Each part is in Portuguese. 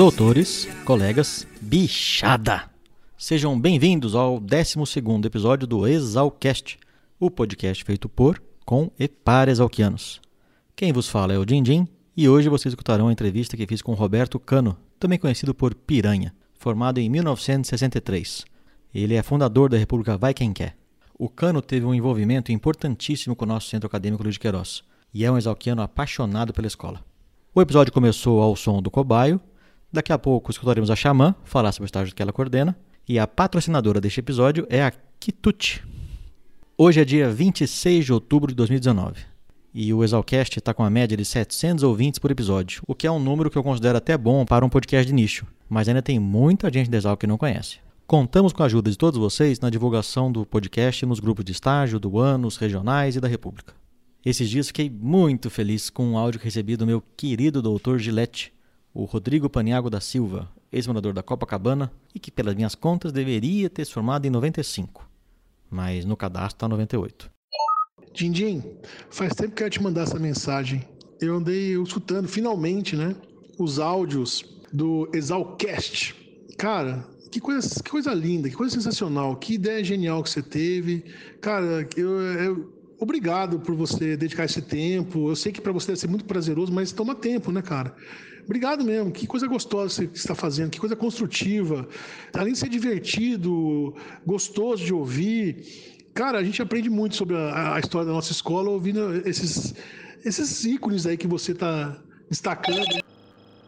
Doutores, colegas, bichada! Sejam bem-vindos ao 12 episódio do Exalcast, o podcast feito por, com e para exalquianos. Quem vos fala é o Dindim e hoje vocês escutarão a entrevista que fiz com Roberto Cano, também conhecido por Piranha, formado em 1963. Ele é fundador da República Vai Quem Quer. O Cano teve um envolvimento importantíssimo com o nosso centro acadêmico Luiz de Queiroz e é um exalquiano apaixonado pela escola. O episódio começou ao som do cobaio, daqui a pouco escutaremos a Xamã falar sobre o estágio que ela coordena, e a patrocinadora deste episódio é a Kitut. Hoje é dia 26 de outubro de 2019 e o Exalcast está com a média de 700 ouvintes por episódio, o que é um número que eu considero até bom para um podcast de nicho, mas ainda tem muita gente de Exal que não conhece. Contamos com a ajuda de todos vocês na divulgação do podcast nos grupos de estágio, do ANOS, regionais e da República. Esses dias fiquei muito feliz com um áudio que recebi do meu querido doutor Gillette, o Rodrigo Paniago da Silva, ex-morador da Copacabana e que, pelas minhas contas, deveria ter se formado em 95, mas no cadastro está 98. Dindim, faz tempo que eu ia te mandar essa mensagem. Eu andei escutando, finalmente, né, os áudios do Exalcast. Cara, que coisa, que coisa linda, que coisa sensacional, que ideia genial que você teve. Cara, eu, eu obrigado por você dedicar esse tempo. Eu sei que para você deve ser muito prazeroso, mas toma tempo, né, cara? Obrigado mesmo. Que coisa gostosa você está fazendo, que coisa construtiva. Além de ser divertido, gostoso de ouvir. Cara, a gente aprende muito sobre a, a história da nossa escola ouvindo esses, esses ícones aí que você está destacando.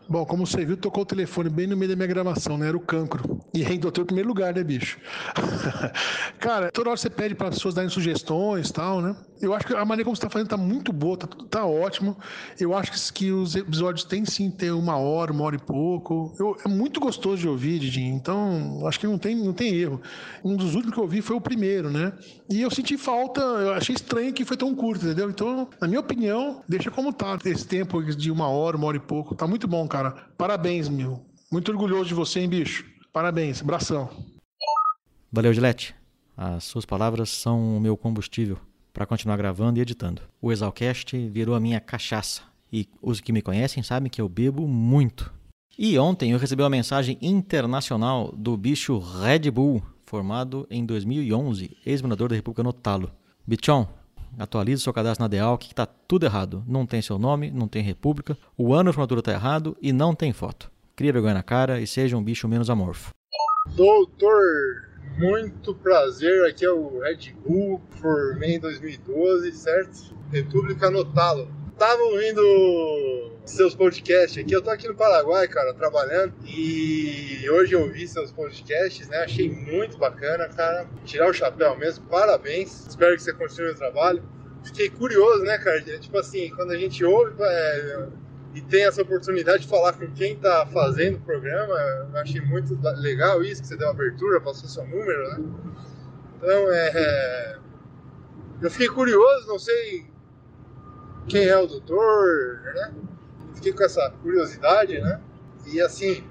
Bom, como você viu, tocou o telefone bem no meio da minha gravação, né? Era o cancro. E em doutor em primeiro lugar, né, bicho? Cara, toda hora você pede para as pessoas darem sugestões e tal, né? Eu acho que a maneira como você está fazendo está muito boa, tá, tá ótimo. Eu acho que, que os episódios têm sim ter uma hora, uma hora e pouco. Eu, é muito gostoso de ouvir, Didi. Então, acho que não tem, não tem erro. Um dos últimos que eu ouvi foi o primeiro, né? E eu senti falta, eu achei estranho que foi tão curto, entendeu? Então, na minha opinião, deixa como tá esse tempo de uma hora, uma hora e pouco. Tá muito bom, cara. Parabéns, meu. Muito orgulhoso de você, hein, bicho? Parabéns, abração. Valeu, Gilete. As suas palavras são o meu combustível para continuar gravando e editando. O Exalcast virou a minha cachaça e os que me conhecem sabem que eu bebo muito. E ontem eu recebi uma mensagem internacional do bicho Red Bull, formado em 2011, ex-morador da República no Talo. Bichon, atualize seu cadastro na DEAL que está tudo errado. Não tem seu nome, não tem República, o ano de formatura está errado e não tem foto. Cria vergonha na cara e seja um bicho menos amorfo. Doutor, muito prazer. Aqui é o Red Bull. Formei em 2012, certo? República Notalo. Tava ouvindo seus podcasts aqui. Eu tô aqui no Paraguai, cara, trabalhando. E hoje eu vi seus podcasts, né? Achei muito bacana, cara. Tirar o chapéu mesmo. Parabéns. Espero que você continue o trabalho. Fiquei curioso, né, cara? Tipo assim, quando a gente ouve. É e tem essa oportunidade de falar com quem está fazendo o programa. Eu achei muito legal isso, que você deu abertura, passou seu número, né? Então, é, é, eu fiquei curioso, não sei quem é o doutor, né? Fiquei com essa curiosidade, né? E assim,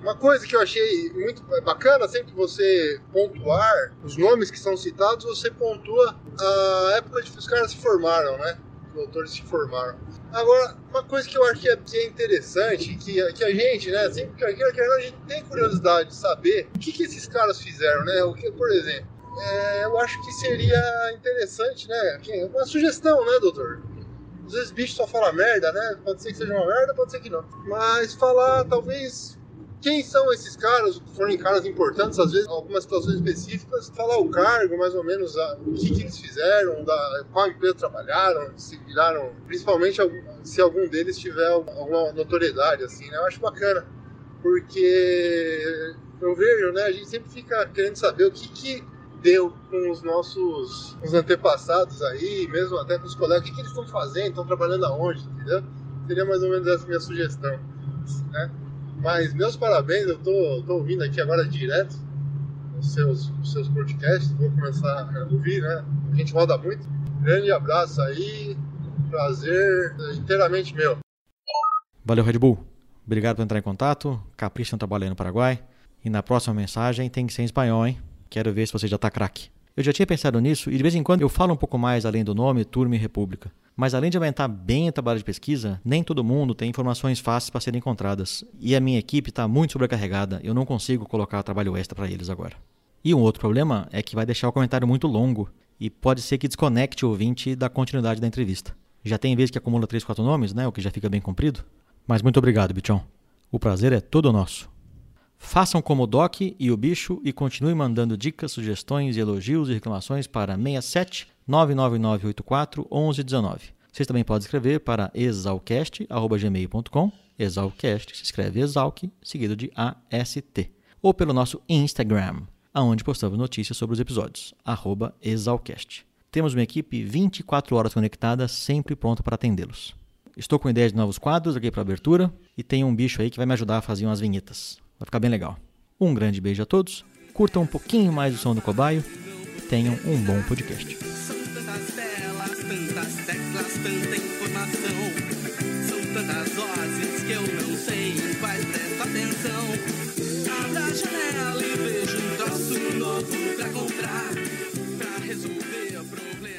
uma coisa que eu achei muito bacana, sempre que você pontuar os nomes que são citados, você pontua a época que os caras se formaram, né? Os doutores se formaram. Agora, uma coisa que eu acho que é, é interessante, que, que a gente, né, sempre que a gente tem curiosidade de saber o que, que esses caras fizeram, né? O que, por exemplo, é, eu acho que seria interessante, né? Uma sugestão, né, doutor? Às vezes bicho só fala merda, né? Pode ser que seja uma merda, pode ser que não. Mas falar, talvez, quem são esses caras, forem caras importantes, às vezes, em algumas situações específicas, falar o cargo, mais ou menos, a, o que, que, eles fizeram, da, qual empresa trabalharam, se viraram, principalmente se algum deles tiver alguma notoriedade, assim, né? Eu acho bacana, porque eu vejo, né, a gente sempre fica querendo saber o que que deu com os nossos os antepassados aí, mesmo até com os colegas, o que, que eles estão fazendo, estão trabalhando aonde, entendeu? Seria mais ou menos essa minha sugestão, né? Mas meus parabéns, eu tô, tô ouvindo aqui agora direto os seus, os seus podcasts, vou começar a ouvir, né? A gente roda muito. Grande abraço aí, prazer inteiramente meu. Valeu, Red Bull. Obrigado por entrar em contato. Capricha no trabalho aí no Paraguai. E na próxima mensagem tem que ser em espanhol, hein? Quero ver se você já tá craque. Eu já tinha pensado nisso e de vez em quando eu falo um pouco mais além do nome, turma e república. Mas além de aumentar bem o trabalho de pesquisa, nem todo mundo tem informações fáceis para serem encontradas. E a minha equipe está muito sobrecarregada, eu não consigo colocar trabalho extra para eles agora. E um outro problema é que vai deixar o comentário muito longo e pode ser que desconecte o ouvinte da continuidade da entrevista. Já tem vez que acumula 3, 4 nomes, né? O que já fica bem comprido. Mas muito obrigado, Bichon. O prazer é todo nosso. Façam como o Doc e o Bicho e continue mandando dicas, sugestões, elogios e reclamações para 67 99984 1119. Vocês também podem escrever para exalcast.gmail.com. Exalcast se escreve exalc, seguido de AST. Ou pelo nosso Instagram, onde postamos notícias sobre os episódios, arroba exalcast. Temos uma equipe 24 horas conectada, sempre pronta para atendê-los. Estou com ideias de novos quadros aqui para abertura e tem um bicho aí que vai me ajudar a fazer umas vinhetas. Vai ficar bem legal. Um grande beijo a todos, curtam um pouquinho mais o som do cobaio, tenham um bom podcast.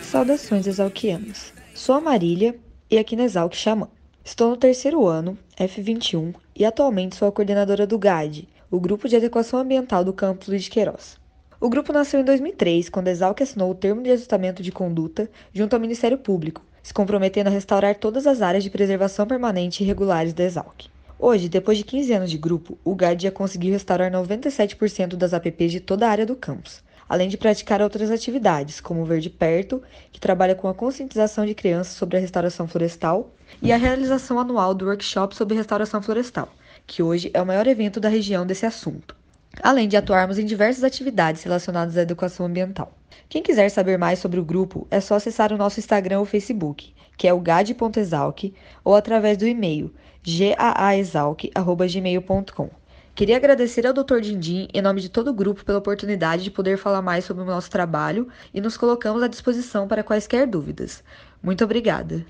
Saudações exalquianos. Sou a Marília e aqui na Exalc Xamã. Estou no terceiro ano, F21, e atualmente sou a coordenadora do GAD, o Grupo de Adequação Ambiental do Campus Luiz de Queiroz. O grupo nasceu em 2003, quando a Exalc assinou o termo de ajustamento de conduta junto ao Ministério Público, se comprometendo a restaurar todas as áreas de preservação permanente e regulares da Exalc. Hoje, depois de 15 anos de grupo, o GAD já conseguiu restaurar 97% das APPs de toda a área do campus, além de praticar outras atividades, como o Verde Perto, que trabalha com a conscientização de crianças sobre a restauração florestal, e a realização anual do workshop sobre restauração florestal, que hoje é o maior evento da região desse assunto. Além de atuarmos em diversas atividades relacionadas à educação ambiental. Quem quiser saber mais sobre o grupo, é só acessar o nosso Instagram ou Facebook, que é o gad.exalc, ou através do e-mail gaaexalc.gmail.com. Queria agradecer ao Dr. Dindim, em nome de todo o grupo, pela oportunidade de poder falar mais sobre o nosso trabalho e nos colocamos à disposição para quaisquer dúvidas. Muito obrigada.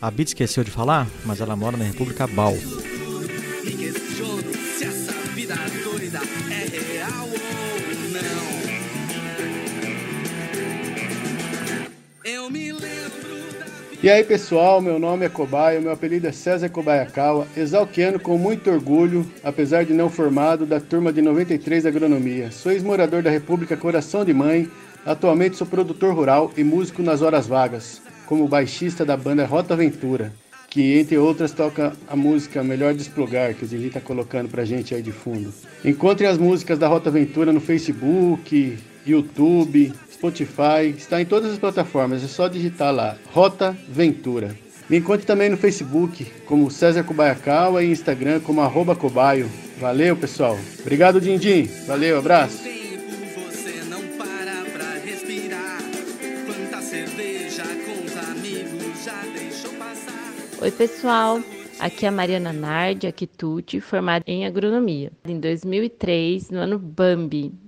A Bit esqueceu de falar, mas ela mora na República Bal. Me questiono E aí pessoal, meu nome é Cobaia, meu apelido é César Kobayakawa, exalquiano com muito orgulho, apesar de não formado, da turma de 93 da Agronomia. Sou ex-morador da República Coração de Mãe, atualmente sou produtor rural e músico nas horas vagas, como baixista da banda Rota Aventura, que entre outras toca a música Melhor Desplugar, que o Dili tá colocando pra gente aí de fundo. Encontre as músicas da Rota Aventura no Facebook, YouTube, Spotify, está em todas as plataformas, é só digitar lá, Rota Ventura. Me encontre também no Facebook como César Kobayakawa e Instagram como arroba cobaio. Valeu, pessoal. Obrigado, Dindim. Valeu, abraço. Oi, pessoal. Aqui é a Mariana Nardi, aqui Tuti, formada em agronomia. Em 2003, no ano Bambi.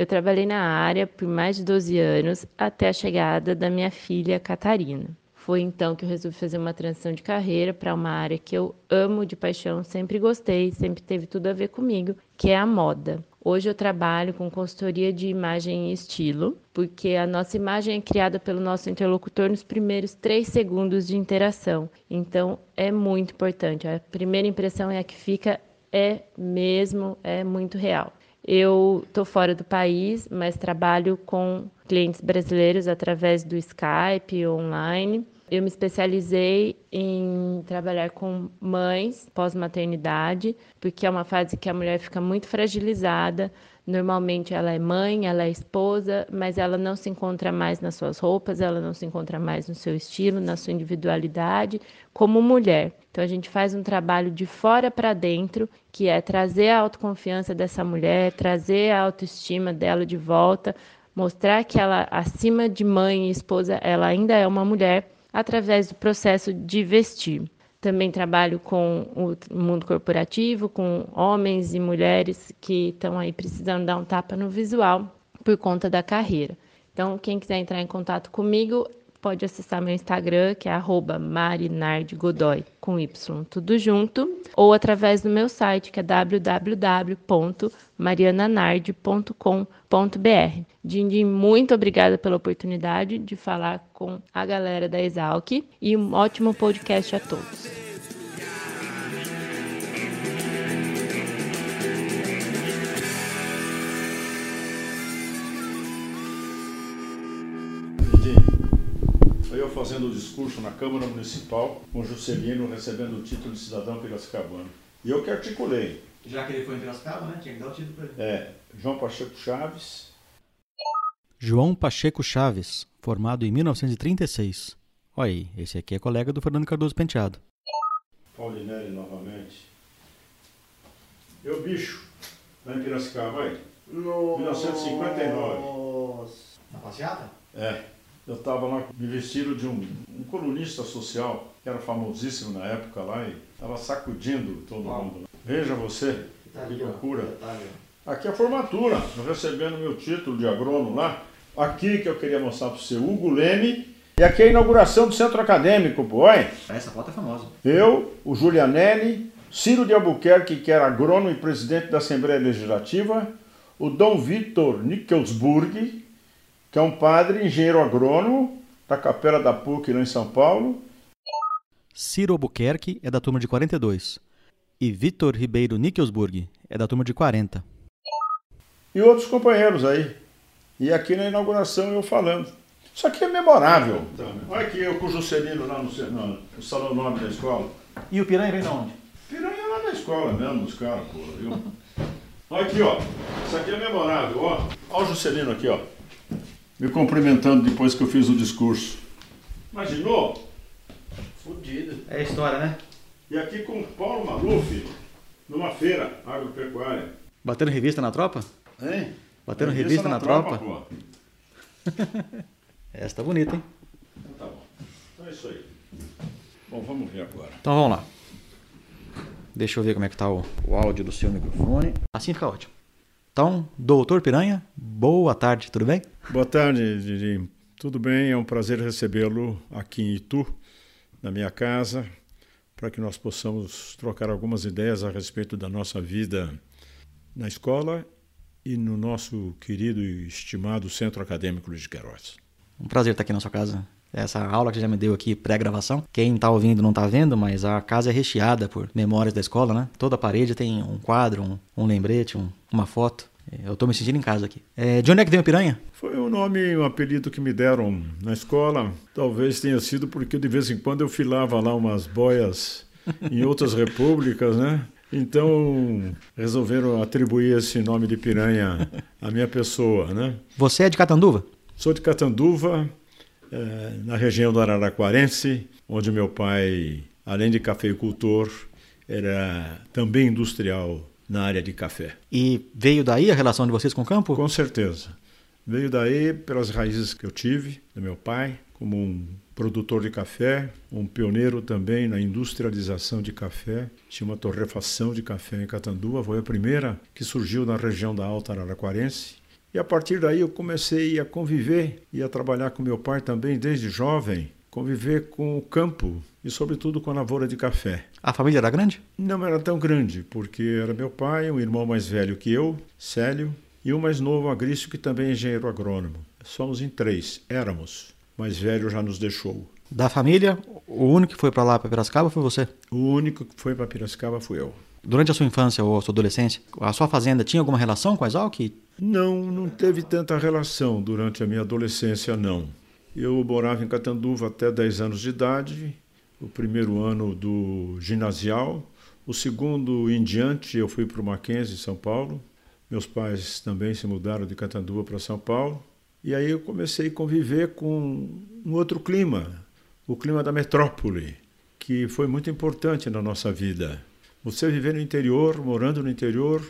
Eu trabalhei na área por mais de 12 anos até a chegada da minha filha Catarina. Foi então que eu resolvi fazer uma transição de carreira para uma área que eu amo de paixão, sempre gostei, sempre teve tudo a ver comigo, que é a moda. Hoje eu trabalho com consultoria de imagem e estilo, porque a nossa imagem é criada pelo nosso interlocutor nos primeiros três segundos de interação. Então é muito importante. A primeira impressão é a que fica, é mesmo, é muito real. Eu estou fora do país, mas trabalho com clientes brasileiros através do Skype online. Eu me especializei em trabalhar com mães pós-maternidade, porque é uma fase que a mulher fica muito fragilizada. Normalmente ela é mãe, ela é esposa, mas ela não se encontra mais nas suas roupas, ela não se encontra mais no seu estilo, na sua individualidade, como mulher. Então a gente faz um trabalho de fora para dentro, que é trazer a autoconfiança dessa mulher, trazer a autoestima dela de volta, mostrar que ela, acima de mãe e esposa, ela ainda é uma mulher através do processo de vestir. Também trabalho com o mundo corporativo, com homens e mulheres que estão aí precisando dar um tapa no visual por conta da carreira. Então, quem quiser entrar em contato comigo, pode acessar meu Instagram, que é arroba marinardegodoy, com Y, tudo junto, ou através do meu site, que é www.mariananarde.com.br. Dindim, muito obrigada pela oportunidade de falar com a galera da Exalc e um ótimo podcast a todos. Eu fazendo o discurso na Câmara Municipal, com Juscelino recebendo o título de cidadão piracicabano. E eu que articulei. Já que ele foi em Piracicaba, né? Tinha que dar o título para ele. É, João Pacheco Chaves. João Pacheco Chaves, formado em 1936. Olha aí, esse aqui é colega do Fernando Cardoso Penteado. Paulinelli novamente. Eu, bicho, lá em Piracicaba, vai. Nossa. 1959. Na passeata? É. Eu estava lá me vestido de um, um, colunista social, que era famosíssimo na época lá, e estava sacudindo todo Uau. mundo. Veja você, tá que loucura. Tá Aqui é a formatura, eu recebendo meu título de agrônomo lá. Aqui que eu queria mostrar para você, Hugo Leme. E aqui é a inauguração do centro acadêmico, pô, hein? Essa foto é famosa. Eu, o Julianelli, Ciro de Albuquerque, que era agrônomo e presidente da Assembleia Legislativa, o Dom Vitor Nickelsburg, que é um padre engenheiro agrônomo da Capela da PUC lá em São Paulo. Ciro Albuquerque é da turma de 42 e Vitor Ribeiro Nickelsburg é da turma de 40. E outros companheiros aí. E aqui na inauguração eu falando. Isso aqui é memorável. Olha aqui eu com o Juscelino lá no, no, no salão nome da escola. E o Piranha vem de onde? Piranha é lá na escola mesmo, os caras, pô, viu? Olha aqui, ó. Isso aqui é memorável, ó. Olha o Juscelino aqui, ó me cumprimentando depois que eu fiz o discurso. Imaginou? Fudido. É a história, né? E aqui com o Paulo Maluf, numa feira agropecuária. Batendo revista na tropa? Hein? Batendo revista, revista na, na, tropa? tropa Essa tá bonita, hein? Então tá bom. Então é isso aí. Bom, vamos ver agora. Então vamos lá. Deixa eu ver como é que tá o, o áudio do seu microfone. Assim fica ótimo. Então, doutor Piranha, boa tarde, tudo bem? Boa tarde, Didi. Tudo bem, é um prazer recebê-lo aqui em Itu, na minha casa, para que nós possamos trocar algumas ideias a respeito da nossa vida na escola e no nosso querido e estimado Centro Acadêmico Luiz de Queiroz. Um prazer estar aqui na sua casa. Essa aula que já me deu aqui, pré-gravação. Quem está ouvindo não está vendo, mas a casa é recheada por memórias da escola, né? Toda parede tem um quadro, um, um lembrete, um, uma foto. Eu estou me sentindo em casa aqui. É, de onde é que veio o Piranha? Foi um nome, um apelido que me deram na escola. Talvez tenha sido porque de vez em quando eu filava lá umas boias em outras repúblicas, né? Então resolveram atribuir esse nome de piranha à minha pessoa, né? Você é de Catanduva? Sou de Catanduva, é, na região do Araraquarense, onde meu pai, além de cafeicultor, era também industrial na área de café. E veio daí a relação de vocês com o campo? Com certeza. Veio daí pelas raízes que eu tive do meu pai, como um produtor de café, um pioneiro também na industrialização de café. Tinha uma torrefação de café em Catanduva, foi a primeira que surgiu na região da Alta Araraquarense. E a partir daí eu comecei a conviver e a trabalhar com meu pai também desde jovem, conviver com o campo e sobretudo com a lavoura de café. A família era grande? Não era tão grande, porque era meu pai, um irmão mais velho que eu, Célio, e um mais novo, Agrício, que também é engenheiro agrônomo. Somos em três, éramos. Mais velho já nos deixou. Da família, o único que foi para lá, para Piracicaba, foi você? O único que foi para Piracicaba fui eu. Durante a sua infância ou a sua adolescência, a sua fazenda tinha alguma relação com a Exalc? Não, não teve tanta relação durante a minha adolescência, não. Eu morava em Catanduva até 10 anos de idade, o primeiro ano do ginasial. O segundo em diante eu fui para o Mackenzie, São Paulo. Meus pais também se mudaram de Catanduva para São Paulo. E aí eu comecei a conviver com um outro clima, o clima da metrópole, que foi muito importante na nossa vida. Você viver no interior, morando no interior,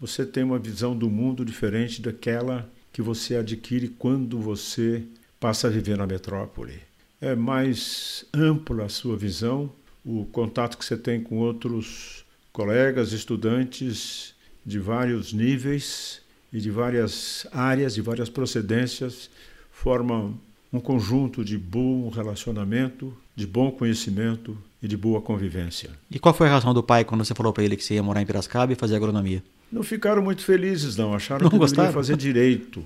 você tem uma visão do mundo diferente daquela que você adquire quando você passa a viver na metrópole é mais ampla a sua visão, o contato que você tem com outros colegas, estudantes de vários níveis e de várias áreas, de várias procedências, forma um conjunto de bom relacionamento, de bom conhecimento e de boa convivência. E qual foi a reação do pai quando você falou para ele que você ia morar em Piracicaba e fazer agronomia? Não ficaram muito felizes, não. Acharam Não que eu gostaram? deveria fazer direito.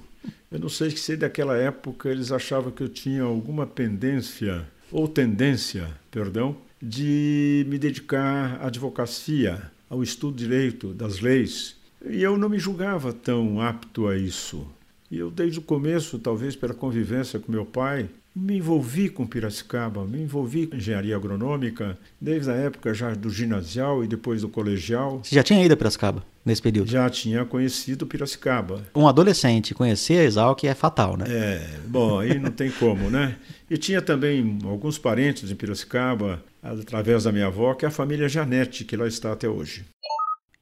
Eu não sei se daquela época eles achavam que eu tinha alguma pendência, ou tendência, perdão, de me dedicar à advocacia, ao estudo de direito, das leis. E eu não me julgava tão apto a isso. E eu, desde o começo, talvez pela convivência com meu pai, me envolvi com Piracicaba, me envolvi com engenharia agronômica, desde a época já do ginasial e depois do colegial. Você já tinha ido a Piracicaba nesse período? Já tinha conhecido Piracicaba. Um adolescente conhecer a Exalc é fatal, né? É, bom, aí não tem como, né? E tinha também alguns parentes em Piracicaba, através da minha avó, que é a família Janete, que lá está até hoje.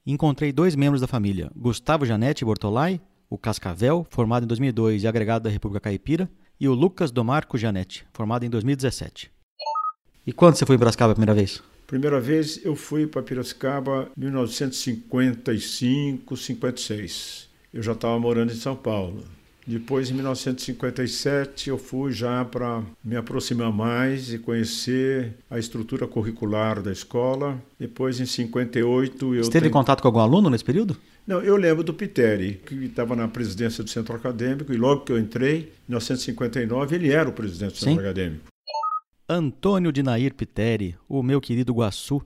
Encontrei dois membros da família, Gustavo Janete Bortolai, o Cascavel, formado em 2002 e agregado da República Caipira, e o Lucas Domarco Janete, formado em 2017. E quando você foi em Piracicaba a primeira vez? Primeira vez eu fui para Piracicaba em 1955, 56. Eu já estava morando em São Paulo. Depois, em 1957, eu fui já para me aproximar mais e conhecer a estrutura curricular da escola. Depois, em 58, eu Você teve tenho- contato com algum aluno nesse período? Não, eu lembro do Piteri, que estava na presidência do centro acadêmico, e logo que eu entrei, em 1959, ele era o presidente do centro Sim. acadêmico. Antônio de Nair Piteri, o meu querido Guaçu,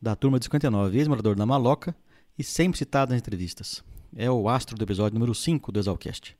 da turma de 59, ex-morador da Maloca e sempre citado nas entrevistas. É o astro do episódio número 5 do Exalcast.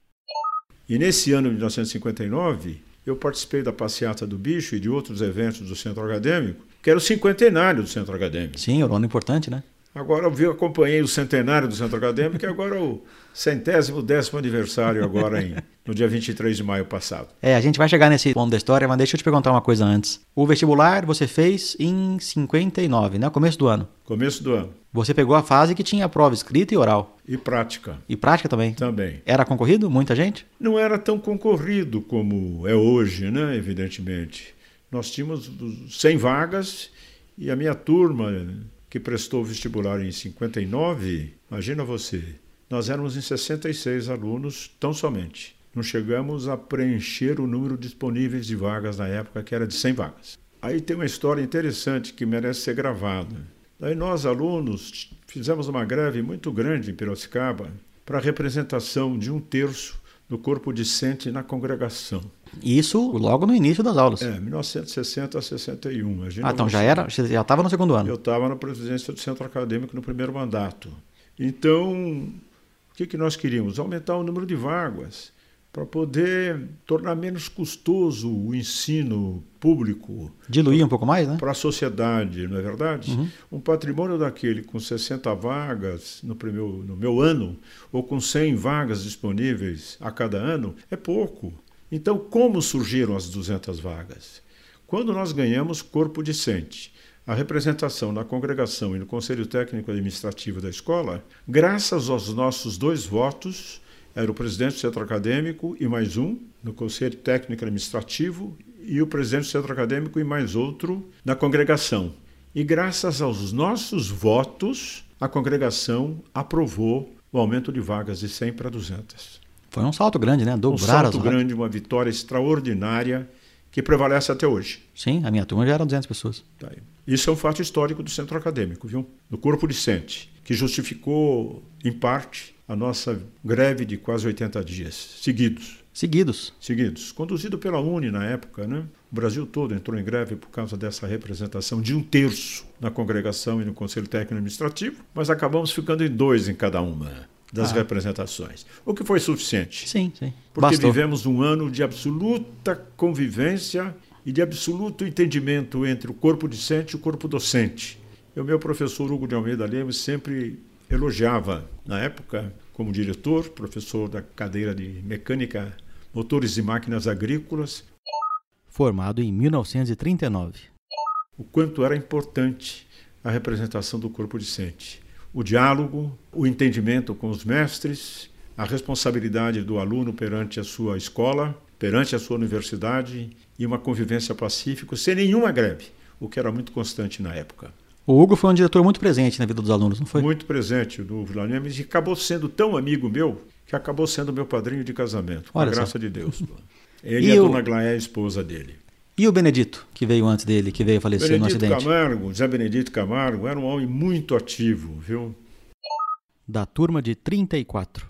E nesse ano de 1959, eu participei da passeata do bicho e de outros eventos do centro acadêmico, que era o cinquentenário do centro acadêmico. Sim, era um ano importante, né? Agora eu acompanhei o centenário do centro acadêmico, que agora o centésimo décimo aniversário, agora em, no dia 23 de maio passado. É, a gente vai chegar nesse ponto da história, mas deixa eu te perguntar uma coisa antes. O vestibular você fez em 59, né? Começo do ano. Começo do ano. Você pegou a fase que tinha prova escrita e oral. E prática E prática também. também. Era concorrido? Muita gente? não era tão concorrido como é hoje, né? evidentemente. Nós tínhamos dos 100 vagas e a minha turma, que prestou vestibular em 59, imagina você, nós éramos em 66 alunos tão somente. Não chegamos a preencher o número disponíveis de vagas na época, que era de 100 vagas. Aí tem uma história interessante que merece ser gravada. Daí nós, alunos, fizemos uma greve muito grande em Piracicaba para a representação de um terço do corpo discente na congregação. Isso logo no início das aulas. É, 1960 a 61. Imagina ah, então já era? Já estava no segundo ano. Eu estava na presidência do centro acadêmico no primeiro mandato. Então, o que, que nós queríamos? Aumentar o número de vagas para poder tornar menos custoso o ensino público Diluía um pouco mais, né? para a sociedade, não é verdade? Um patrimônio daquele com 60 vagas no, primeiro, no meu ano, ou com 100 vagas disponíveis a cada ano, é pouco. Então, como surgiram as 200 vagas? Quando nós ganhamos corpo discente, a representação na congregação e no Conselho Técnico Administrativo da escola, graças aos nossos dois votos, era o presidente do centro acadêmico e mais um no Conselho Técnico Administrativo e o presidente do centro acadêmico e mais outro na congregação. E graças aos nossos votos, a congregação aprovou o aumento de vagas de 100 para 200. Foi um salto grande, né? Um Dobrar as salto vagas. grande, uma vitória extraordinária que prevalece até hoje. Sim, a minha turma já era 200 pessoas. Tá. Isso é um fato histórico do centro acadêmico, viu? Do corpo discente, que justificou, em parte, a nossa greve de quase 80 dias seguidos. Seguidos. Seguidos. Conduzido pela Uni na época, né? O Brasil todo entrou em greve por causa dessa representação de um terço na congregação e no Conselho Técnico Administrativo, mas acabamos ficando em dois em cada uma das Ah. representações. O que foi suficiente. Sim, sim. Porque Bastou. vivemos um ano de absoluta convivência e de absoluto entendimento entre o corpo discente e o corpo docente. E o meu professor Hugo de Almeida Lemos sempre elogiava, na época, como diretor, professor da cadeira de mecânica, motores e máquinas agrícolas, Formado em 1939. o quanto era importante a representação do corpo discente. O diálogo, o entendimento com os mestres, a responsabilidade do aluno perante a sua escola, perante a sua universidade e uma convivência pacífica, sem nenhuma greve, o que era muito constante na época. O Hugo foi um diretor muito presente na vida dos alunos, não foi? Muito presente no Vila Nemes e acabou sendo tão amigo meu que acabou sendo meu padrinho de casamento, com Olha a só. graça de Deus. Ele E a o- dona Glaé, a esposa dele. E o Benedito, que veio antes dele, que veio a falecer no Benedito acidente? Camargo, Zé Benedito Camargo, era um homem muito ativo, viu? Da turma de 34.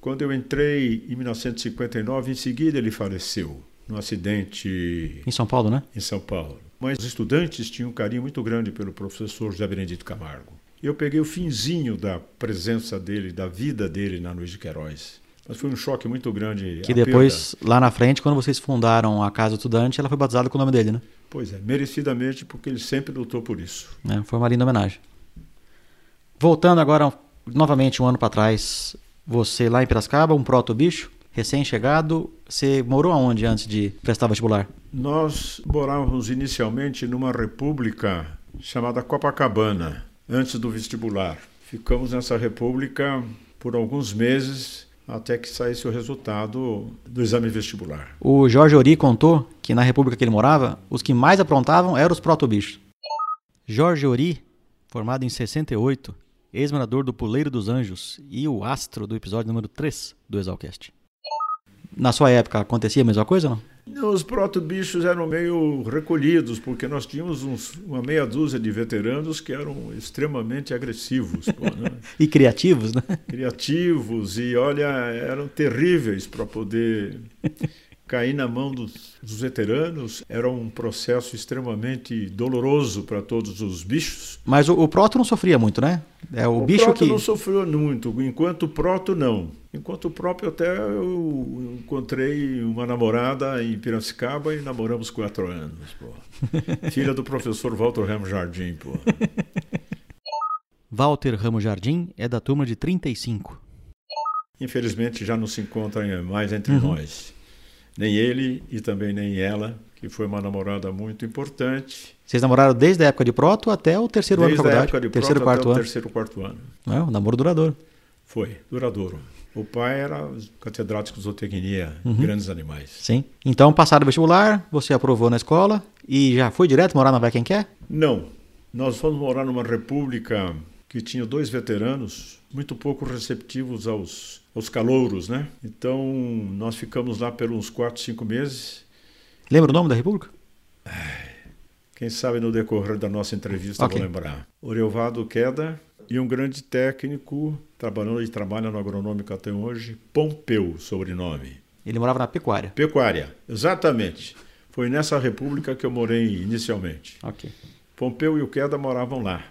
Quando eu entrei em 1959, em seguida ele faleceu num acidente Em São Paulo, né? em São Paulo. Mas os estudantes tinham um carinho muito grande pelo professor José Benedito Camargo. Eu peguei o finzinho da presença dele, da vida dele na Luiz de Queiroz. Mas foi um choque muito grande. Que depois, lá na frente, quando vocês fundaram a Casa Estudante, ela foi batizada com o nome dele, né? perda. Pois é, merecidamente, porque ele sempre lutou por isso. É, foi uma linda homenagem. Voltando agora, novamente, um ano para trás, você lá em Piracicaba, um proto-bicho, recém-chegado, você morou aonde antes de prestar vestibular? Nós morávamos inicialmente numa república chamada Copacabana, antes do vestibular. Ficamos nessa república por alguns meses até que saísse o resultado do exame vestibular. O Jorge Ori contou que na república que ele morava, os que mais aprontavam eram os proto-bichos. Jorge Ori, formado em 68, ex-morador do Puleiro dos Anjos e o astro do episódio número 3 do Exalcast. Na sua época acontecia a mesma coisa, não? Os proto-bichos eram meio recolhidos, porque nós tínhamos uns- uma meia dúzia de veteranos que eram extremamente agressivos, pô, né? E criativos, né? criativos e, olha, eram terríveis para poder cair na mão dos, dos veteranos. Era um processo extremamente doloroso para todos os bichos. Mas o, o proto não sofria muito, né? É o, O bicho proto que. não sofreu muito, enquanto o proto não. Enquanto o próprio até eu encontrei uma namorada em Piracicaba e namoramos quatro anos, pô. Filha do professor Walter Ramos Jardim, pô. Walter Ramos Jardim é da turma de 35. Infelizmente já não se encontra mais entre Uhum. nós. Nem ele e também nem ela, que foi uma namorada muito importante. Vocês namoraram desde a época de proto até o terceiro ano de Desde a faculdade. época de terceiro, proto quarto até o ano. terceiro, quarto ano. É, um namoro duradouro. Foi, duradouro. O pai era catedrático de zootecnia, Uhum. grandes animais. Sim. Então, passado o vestibular, você aprovou na escola e já foi direto morar na Vai Quem Quer? Não, nós fomos morar numa república que tinha dois veteranos muito pouco receptivos aos, aos calouros, né? Então, nós ficamos lá por uns quatro, cinco meses. Lembra o nome da república? Quem sabe no decorrer da nossa entrevista Ok. vou lembrar. Orelvado Queda e um grande técnico, trabalhando e trabalha no agronômico até hoje, Pompeu, sobrenome. Ele morava na pecuária. Pecuária, exatamente. Foi nessa república que eu morei inicialmente. Ok. Pompeu e o Queda moravam lá.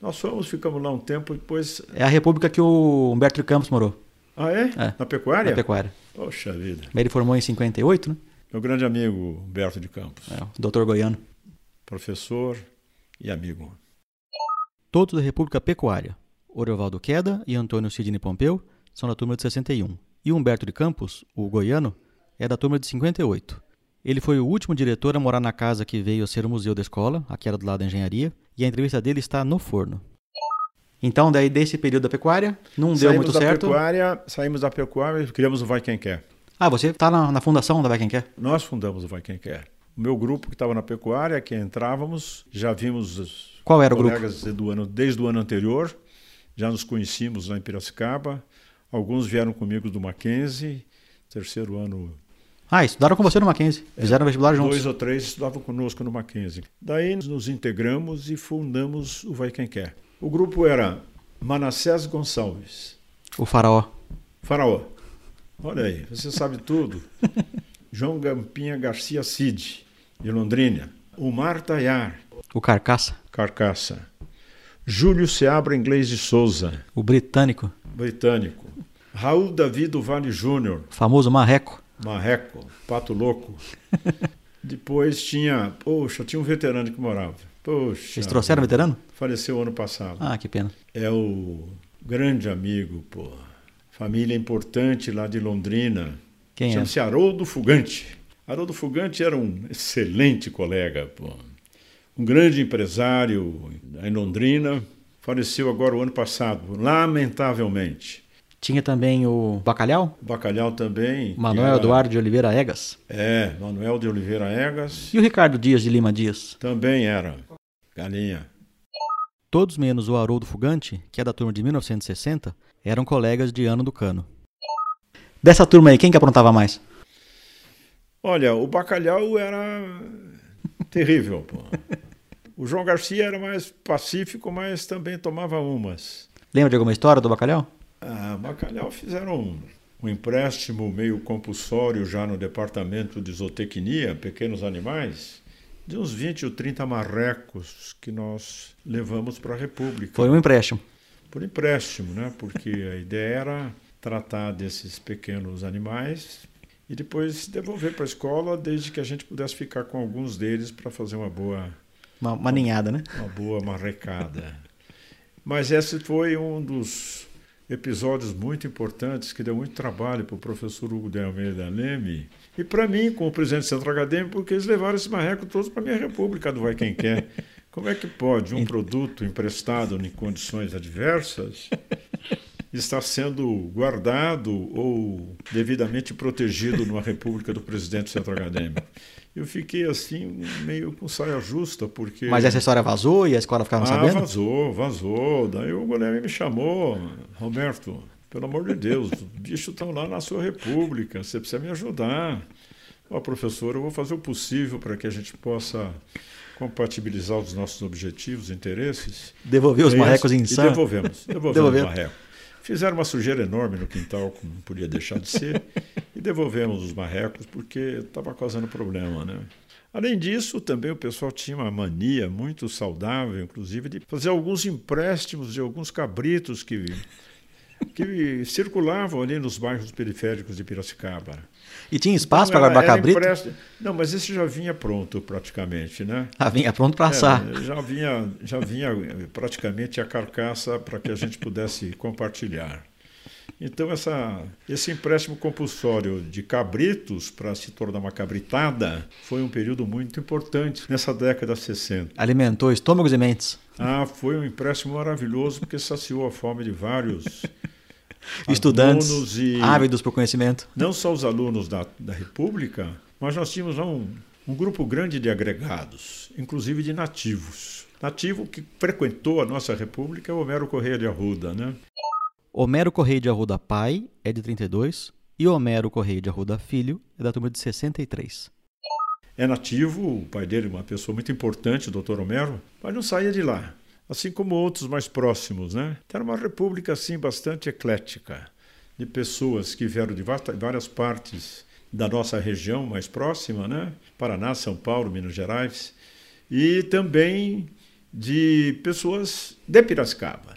Nós fomos, ficamos lá um tempo, depois... É a república que o Humberto Campos morou. Ah, é? É. Na pecuária? Na pecuária. Poxa vida. Ele formou em 58, né? Meu grande amigo Humberto de Campos, É, o doutor Goiano. professor e amigo. Todos da República Pecuária. Orovaldo Queda e Antônio Sidney Pompeu são da turma de 61. E Humberto de Campos, o goiano, é da turma de 58. Ele foi o último diretor a morar na casa que veio a ser o museu da escola, aqui era do lado da engenharia, e a entrevista dele está no forno. Então, daí desse período da pecuária, não deu saímos muito da certo. pecuária, saímos da pecuária e criamos o Vai Quem Quer. Ah, você está na, na fundação da Vai Quem Quer? Nós fundamos o Vai Quem Quer. O meu grupo que estava na pecuária, que entrávamos, já vimos os Qual era o grupo? colegas do ano, desde o ano anterior, já nos conhecíamos lá em Piracicaba. Alguns vieram comigo do Mackenzie, terceiro ano. Ah, estudaram com você no Mackenzie. Fizeram vestibular juntos. Dois ou três estudavam conosco no Mackenzie. Daí nos integramos e fundamos o Vai Quem Quer. O grupo era Manassés Gonçalves, O faraó. Faraó. Olha aí, você sabe tudo. João Gampinha Garcia Cid, de Londrina. Omar Tayar, O carcaça. Carcaça. Júlio Seabra Inglês de Souza, O britânico. britânico. Raul Davi do Vale Júnior, O famoso marreco. marreco, pato louco. Depois tinha, poxa, tinha um veterano que morava. Poxa. Vocês trouxeram veterano? Faleceu ano passado. Ah, que pena. É o grande amigo, pô. Família importante lá de Londrina. Quem é? Chama-se Haroldo Fugante. Haroldo Fugante era um excelente colega, pô. Um grande empresário em Londrina. Faleceu agora o ano passado, lamentavelmente. Tinha também o Bacalhau, O Bacalhau também. Manuel era- Eduardo de Oliveira Egas. É, Manuel de Oliveira Egas. E o Ricardo Dias de Lima Dias. Também era. Galinha. Todos menos o Haroldo Fugante, que é da turma de 1960, eram colegas de ano do cano. Dessa turma aí, quem que aprontava mais? Olha, o bacalhau era terrível. Pô. O João Garcia era mais pacífico, mas também tomava umas. Lembra de alguma história do bacalhau? Ah, bacalhau fizeram um, um empréstimo meio compulsório já no departamento de zootecnia, pequenos animais, de uns 20 ou 30 marrecos que nós levamos para a República. Foi um empréstimo. Por empréstimo, né? Porque a ideia era tratar desses pequenos animais e depois devolver para a escola, desde que a gente pudesse ficar com alguns deles para fazer uma boa Uma, uma ninhada, né? uma boa marrecada. Mas esse foi um dos episódios muito importantes que deu muito trabalho para o professor Hugo de Almeida Leme e para mim, como presidente do centro acadêmico, porque eles levaram esse marreco todos para a minha república do Vai Quem Quer. Como é que pode um produto emprestado em condições adversas estar sendo guardado ou devidamente protegido numa república do presidente do centro acadêmico? Eu fiquei assim, meio com saia justa, porque. Mas essa história vazou e a escola ficava Ah, sabendo? vazou, vazou. Daí o Guilherme me chamou, Roberto, pelo amor de Deus, os bichos estão lá na sua república, você precisa me ajudar. Ó, professor, eu vou fazer o possível para que a gente possa compatibilizar os nossos objetivos, interesses. Devolver os marrecos em E Sam. devolvemos, devolvemos. Fizeram uma sujeira enorme no quintal, como não podia deixar de ser, e devolvemos os marrecos porque estava causando problema, né? Além disso, também o pessoal tinha uma mania muito saudável, inclusive, de fazer alguns empréstimos de alguns cabritos que, que circulavam ali nos bairros periféricos de Piracicaba. E tinha espaço Então, para guardar cabrito? empréstimo- Não, mas esse já vinha pronto praticamente, né? Ah, vinha pronto para assar. É, já vinha, já vinha eh, praticamente a carcaça para que a gente pudesse compartilhar. Então essa, esse empréstimo compulsório de cabritos para se tornar uma cabritada foi um período muito importante nessa década de 60. Alimentou estômagos e mentes. Ah, foi um empréstimo maravilhoso porque saciou a fome de vários Estudantes e ávidos por conhecimento. não só os alunos da, da República, mas nós tínhamos um, um grupo grande de agregados, inclusive de nativos. Nativo que frequentou a nossa República é o Homero Correia de Arruda, né? Homero Correia de Arruda pai é de 32 e Homero Correia de Arruda filho é da turma de 63. É nativo, o pai dele, uma pessoa muito importante, o doutor Homero, mas não saía de lá. Assim como outros mais próximos, né? Então, Era uma república, assim, bastante eclética, de pessoas que vieram de várias partes da nossa região mais próxima, né? Paraná, São Paulo, Minas Gerais, e também de pessoas de Piracicaba,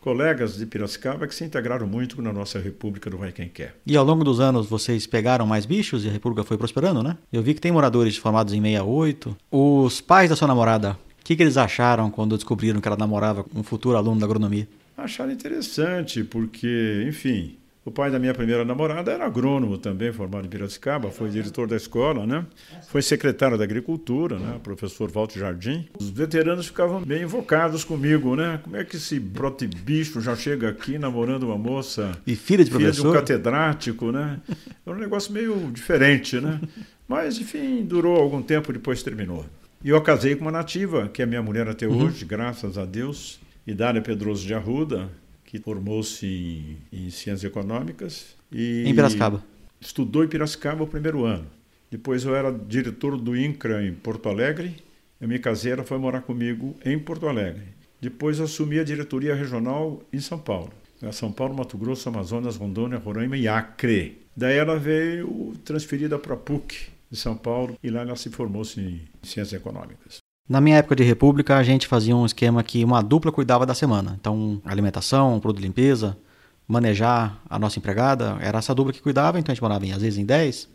colegas de Piracicaba que se integraram muito na nossa república do Vai Quem Quer. E ao longo dos anos vocês pegaram mais bichos e a República foi prosperando, né? Eu vi que tem moradores formados em 68. Os pais da sua namorada, que, que eles acharam quando descobriram que ela namorava um futuro aluno da agronomia? Acharam interessante, porque, enfim, o pai da minha primeira namorada era agrônomo também, formado em Piracicaba, foi diretor da escola, né? Foi secretário da Agricultura, né? Professor Walter Jardim. Os veteranos ficavam bem invocados comigo, né? Como é que esse brote bicho já chega aqui namorando uma moça E filha de filha de um professor? catedrático, né? Era um negócio meio diferente, né? Mas, enfim, durou algum tempo, depois terminou. E eu casei com uma nativa, que é minha mulher até Uhum. hoje, graças a Deus, Idália Pedroso de Arruda, que formou-se em, em Ciências Econômicas. E Em Piracicaba. Estudou em Piracicaba o primeiro ano. Depois eu era diretor do INCRA em Porto Alegre. Eu me casei, ela foi morar comigo em Porto Alegre. Depois assumi a diretoria regional em São Paulo. Era São Paulo, Mato Grosso, Amazonas, Rondônia, Roraima e Acre. Daí ela veio transferida para a PUC de São Paulo e lá ela se formou-se em Ciências Econômicas. Na minha época de República, a gente fazia um esquema que uma dupla cuidava da semana. Então, alimentação, produto de limpeza, manejar a nossa empregada, era essa dupla que cuidava, então a gente morava em, às vezes em 10,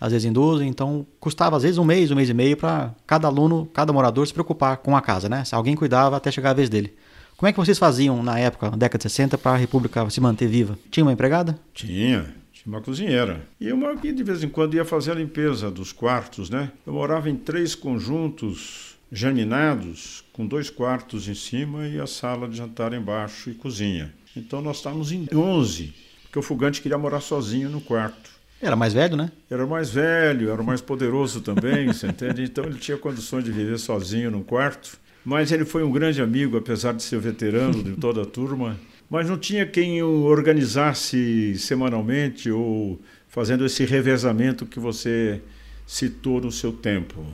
às vezes em 12, então custava às vezes um mês, um mês e meio para cada aluno, cada morador se preocupar com a casa, né? Se alguém cuidava até chegar a vez dele. Como é que vocês faziam na época, na década de 60, para a República se manter viva? Tinha uma empregada? Tinha, tinha uma cozinheira. E uma que de vez em quando ia fazer a limpeza dos quartos, né? Eu morava em três conjuntos germinados, com dois quartos em cima e a sala de jantar embaixo e cozinha. Então nós estávamos em 11, porque o Fugante queria morar sozinho no quarto. Era mais velho, né? Era mais velho, era mais poderoso também, você entende? Então ele tinha condições de viver sozinho num quarto. Mas ele foi um grande amigo, apesar de ser veterano de toda a turma. Mas não tinha quem o organizasse semanalmente ou fazendo esse revezamento que você citou no seu tempo.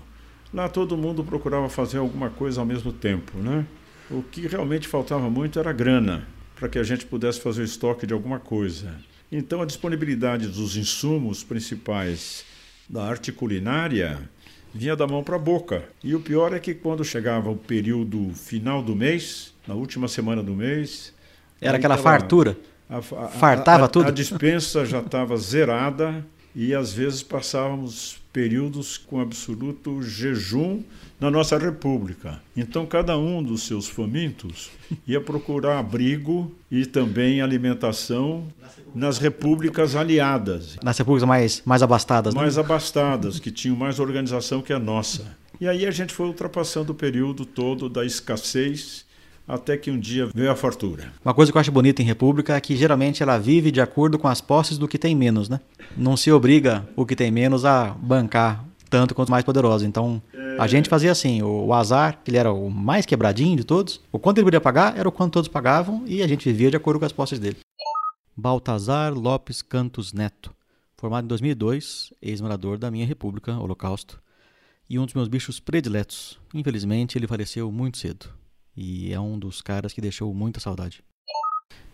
Lá todo mundo procurava fazer alguma coisa ao mesmo tempo, né? O que realmente faltava muito era grana para que a gente pudesse fazer o estoque de alguma coisa. Então a disponibilidade dos insumos principais da arte culinária vinha da mão para a boca. E o pior é que quando chegava o período final do mês, na última semana do mês, Era aquela fartura. a, a- Fartava a- tudo? A dispensa já estava zerada e às vezes passávamos períodos com absoluto jejum na nossa república. Então cada um dos seus famintos ia procurar abrigo e também alimentação nas repúblicas aliadas, Nas repúblicas mais, mais abastadas, né? mais abastadas, que tinham mais organização que a nossa. E aí a gente foi ultrapassando o período todo da escassez até que um dia veio a fartura. Uma coisa que eu acho bonita em república é que geralmente ela vive de acordo com as posses do que tem menos, né? Não se obriga o que tem menos a bancar tanto quanto mais poderosos. Então, a gente fazia assim, o, o azar, que ele era o mais quebradinho de todos, o quanto ele podia pagar era o quanto todos pagavam e a gente vivia de acordo com as posses dele. Baltazar Lopes Cantos Neto, formado em 2002, ex-morador da minha república, Holocausto, e um dos meus bichos prediletos. Infelizmente, ele faleceu muito cedo. E é um dos caras que deixou muita saudade.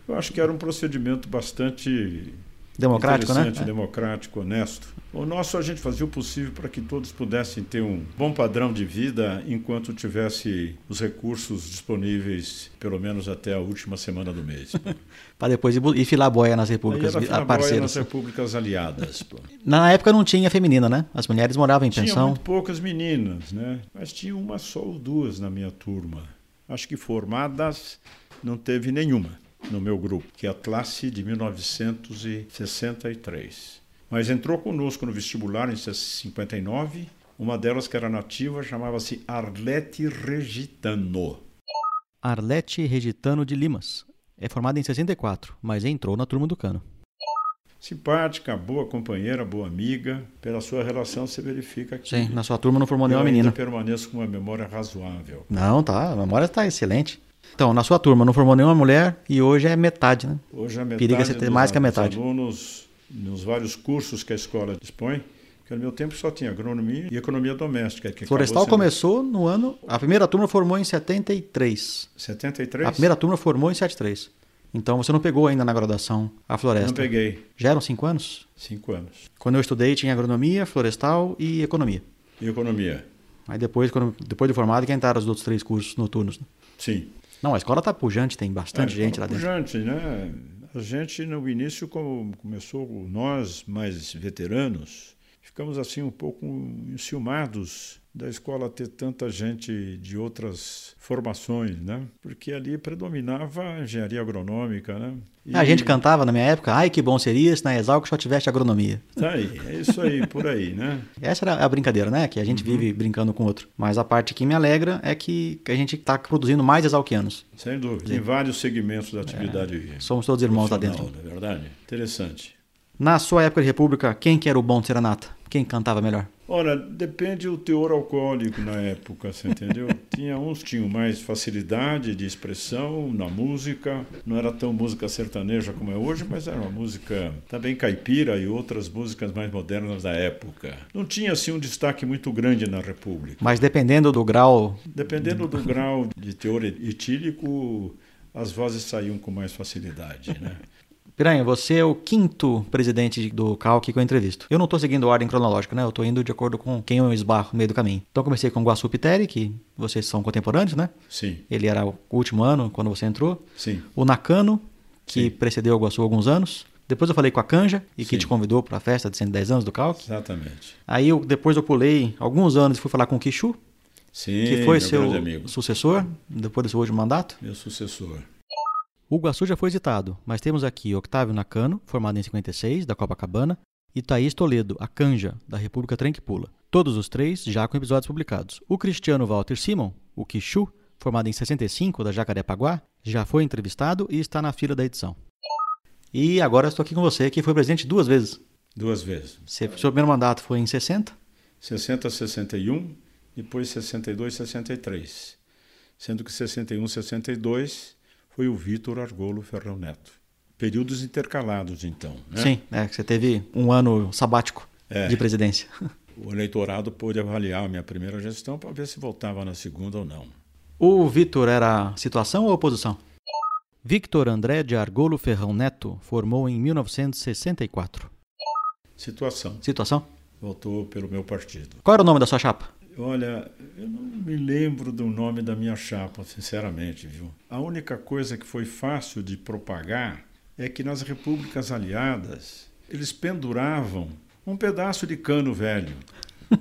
Eu acho que era um procedimento bastante Democrático, né? interessante, democrático, honesto. O nosso a gente fazia o possível para que todos pudessem ter um bom padrão de vida enquanto tivesse os recursos disponíveis, pelo menos até a última semana do mês. Para depois ir filar boia nas repúblicas boia parceiras. nas repúblicas aliadas. Na época não tinha feminina, né? As mulheres moravam em Tinha pensão. muito poucas meninas, né? Mas tinha uma só ou duas na minha turma. Acho que formadas não teve nenhuma no meu grupo, que é a classe de 1963. Mas entrou conosco no vestibular em 59, uma delas que era nativa chamava-se Arlete Regitano. Arlete Regitano de Limas. É formada em 64, mas entrou na turma do cano. Simpática, boa companheira, boa amiga. Pela sua relação se verifica que Sim, na sua turma não formou eu nenhuma menina. permaneço com uma memória razoável. Não, tá. A memória está excelente. Então, na sua turma não formou nenhuma mulher e hoje é metade, né? Hoje a metade Periga você ter mais que a metade. alunos, nos vários cursos que a escola dispõe, porque no meu tempo só tinha agronomia e economia doméstica. Que Florestal começou no ano. A primeira turma formou em 73. sendo 73? A primeira turma formou em 73. Então você não pegou ainda na graduação a floresta. não peguei. Já eram cinco anos? Cinco anos. Quando eu estudei tinha agronomia, florestal e economia. E economia? Aí depois, quando, depois de formado, que entraram os outros três cursos noturnos. né? Sim. Não, a escola tá pujante, tem bastante É, gente lá dentro. pujante, né? A gente, no início, como começou nós, mais veteranos, ficamos assim um pouco enciumados da escola ter tanta gente de outras formações, né? Porque ali predominava a engenharia agronômica, né? E- A gente cantava na minha época, ai que bom seria se na Exalc só tivesse agronomia. Tá aí, é isso aí, por aí, né? Essa era a brincadeira, né? Que a Uhum. gente vive brincando com o outro. Mas a parte que me alegra é que, que a gente tá produzindo mais exalquianos. Sem dúvida. Em vários segmentos da atividade. Somos todos irmãos lá dentro. é verdade? Interessante. Na sua época de república, quem que era o bom de serenata? Quem cantava melhor? Ora, depende do teor alcoólico na época, você entendeu? Tinha uns que tinham mais facilidade de expressão na música, não era tão música sertaneja como é hoje, mas era uma música também caipira e outras músicas mais modernas da época. Não tinha assim um destaque muito grande na República. Mas dependendo do grau, Dependendo do grau de teor etílico, as vozes saíam com mais facilidade, né? Piranha, você é o quinto presidente do CALC que eu entrevisto. Eu não estou seguindo ordem cronológica, né? Eu estou indo de acordo com quem eu esbarro no meio do caminho. Então eu comecei com o Guaçu Piteri, que vocês são contemporâneos, né? Sim, Ele era o último ano quando você entrou. sim. O Nakano, que Sim. precedeu o Guaçu há alguns anos. Depois eu falei com a Canja, e que Sim. te convidou para a festa de 110 anos do CALC. Exatamente. Aí eu, depois eu pulei alguns anos e fui falar com o Kishu, Sim, que foi seu amigo, sucessor, depois do seu último mandato. meu sucessor. O Guaçu já foi citado, mas temos aqui Octávio Nakano, formado em 56, da Copacabana, e Thaís Toledo, a Canja, da República Trem que Pula. Todos os três já com episódios publicados. O Cristiano Walter Simon, o Kishu, formado em 65, da Jacarepaguá, já foi entrevistado e está na fila da edição. E agora estou aqui com você, que foi presidente duas vezes. Duas vezes. Você, seu primeiro mandato foi em 60, 60 61, depois 62 63. Sendo que 61 62 foi o Vitor Argolo Ferrão Neto. Períodos intercalados, então. Né? sim, é, você teve um ano sabático É. de presidência. o eleitorado pôde avaliar a minha primeira gestão para ver se voltava na segunda ou não. O Vitor era situação ou oposição? Victor André de Argolo Ferrão Neto formou em 1964. Situação. Situação? Votou pelo meu partido. Qual era o nome da sua chapa? Olha, eu não me lembro do nome da minha chapa, sinceramente, viu? A única coisa que foi fácil de propagar é que nas repúblicas aliadas eles penduravam um pedaço de cano velho,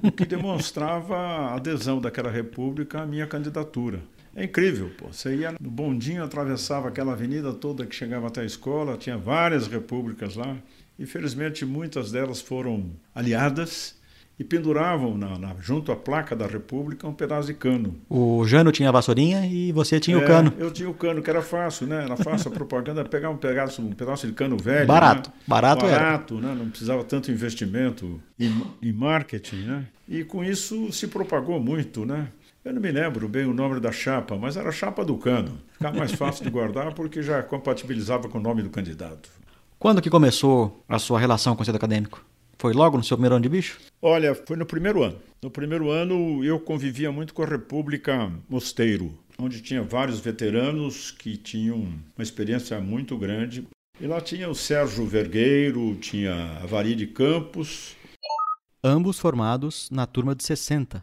o que demonstrava a adesão daquela república à minha candidatura. É incrível, pô. Você ia no bondinho, atravessava aquela avenida toda que chegava até a escola, tinha várias repúblicas lá. Infelizmente, muitas delas foram aliadas e penduravam na, na, junto à placa da República um pedaço de cano. O Jano tinha a vassourinha e você tinha é, o cano. Eu tinha o cano, que era fácil, né? Era fácil a propaganda, pegar um pedaço, um pedaço de cano velho. Barato, né? barato, barato era. Né? Não precisava tanto investimento em, em marketing, né? E com isso se propagou muito, né? Eu não me lembro bem o nome da chapa, mas era a chapa do cano. Ficava mais fácil de guardar porque já compatibilizava com o nome do candidato. Quando que começou a sua relação com o centro acadêmico? Foi logo no seu primeiro ano de bicho? Olha, foi no primeiro ano. No primeiro ano eu convivia muito com a República Mosteiro, onde tinha vários veteranos que tinham uma experiência muito grande. E lá tinha o Sérgio Vergueiro, tinha a Vari de Campos. Ambos formados na turma de 60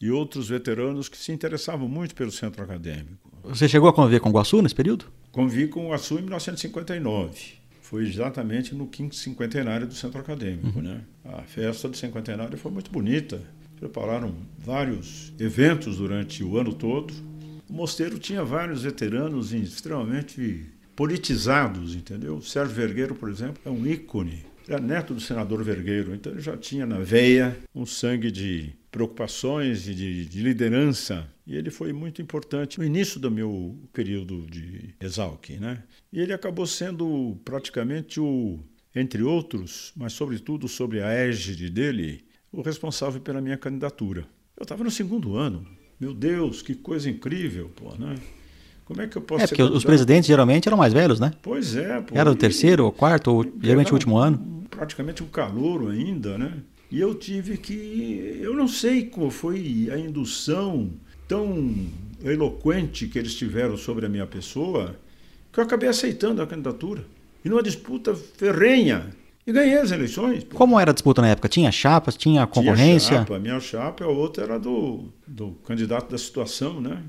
e outros veteranos que se interessavam muito pelo centro acadêmico. Você chegou a conviver com o Guaçu nesse período? Convivi com o Guaçu em 1959. Foi exatamente no quinto cinquentenário do centro acadêmico. Uhum. Né? A festa do cinquentenário foi muito bonita. Prepararam vários eventos durante o ano todo. O mosteiro tinha vários veteranos extremamente politizados, entendeu? O Sérgio Vergueiro, por exemplo, é um ícone. Era neto do senador Vergueiro, então ele já tinha na veia um sangue de preocupações e de, de, liderança. E ele foi muito importante no início do meu período de Exalc. Né? E ele acabou sendo praticamente o, entre outros, mas sobretudo sobre a égide dele, o responsável pela minha candidatura. Eu estava no segundo ano. Meu Deus, que coisa incrível, pô, né? Como é que eu posso É, porque os presidentes geralmente eram mais velhos, né? Pois é. Pô, Era o terceiro, ou quarto, ou geralmente o último ano. Praticamente um calouro ainda, né? E eu tive que. Eu não sei qual foi a indução tão eloquente que eles tiveram sobre a minha pessoa, que eu acabei aceitando a candidatura. E numa disputa ferrenha. E ganhei as eleições. Pô. Como era a disputa na época? Tinha chapas, tinha concorrência? Tinha chapa. A minha chapa, a outra era do, do candidato da situação, né?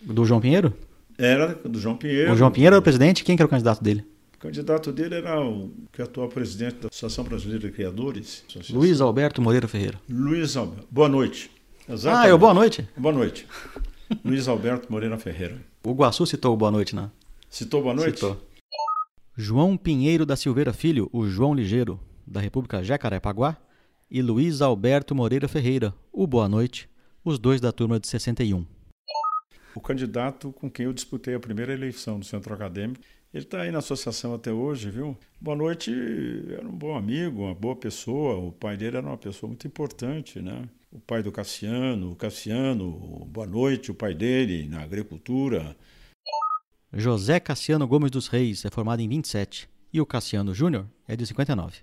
Do João Pinheiro? Era do João Pinheiro. O João Pinheiro era o presidente? Quem que era o candidato dele? O candidato dele era o que é atual presidente da Associação Brasileira de Criadores. Luiz Alberto Moreira Ferreira. Luiz Alberto. Boa noite. Exatamente. Ah, eu boa noite. Boa noite. Luiz Alberto Moreira Ferreira. O Guaçu citou boa noite, né? Citou boa noite? Citou. João Pinheiro da Silveira Filho, o João Ligeiro, da República Jacarepaguá, e Luiz Alberto Moreira Ferreira, o Boa Noite, os dois da turma de 61. O candidato com quem eu disputei a primeira eleição do Centro Acadêmico ele está aí na associação até hoje, viu? Boa Noite era um bom amigo, uma boa pessoa. O pai dele era uma pessoa muito importante, né? O pai do Cassiano, o Cassiano, Boa Noite, o pai dele na agricultura. José Cassiano Gomes dos Reis é formado em 27 e o Cassiano Júnior é de 59.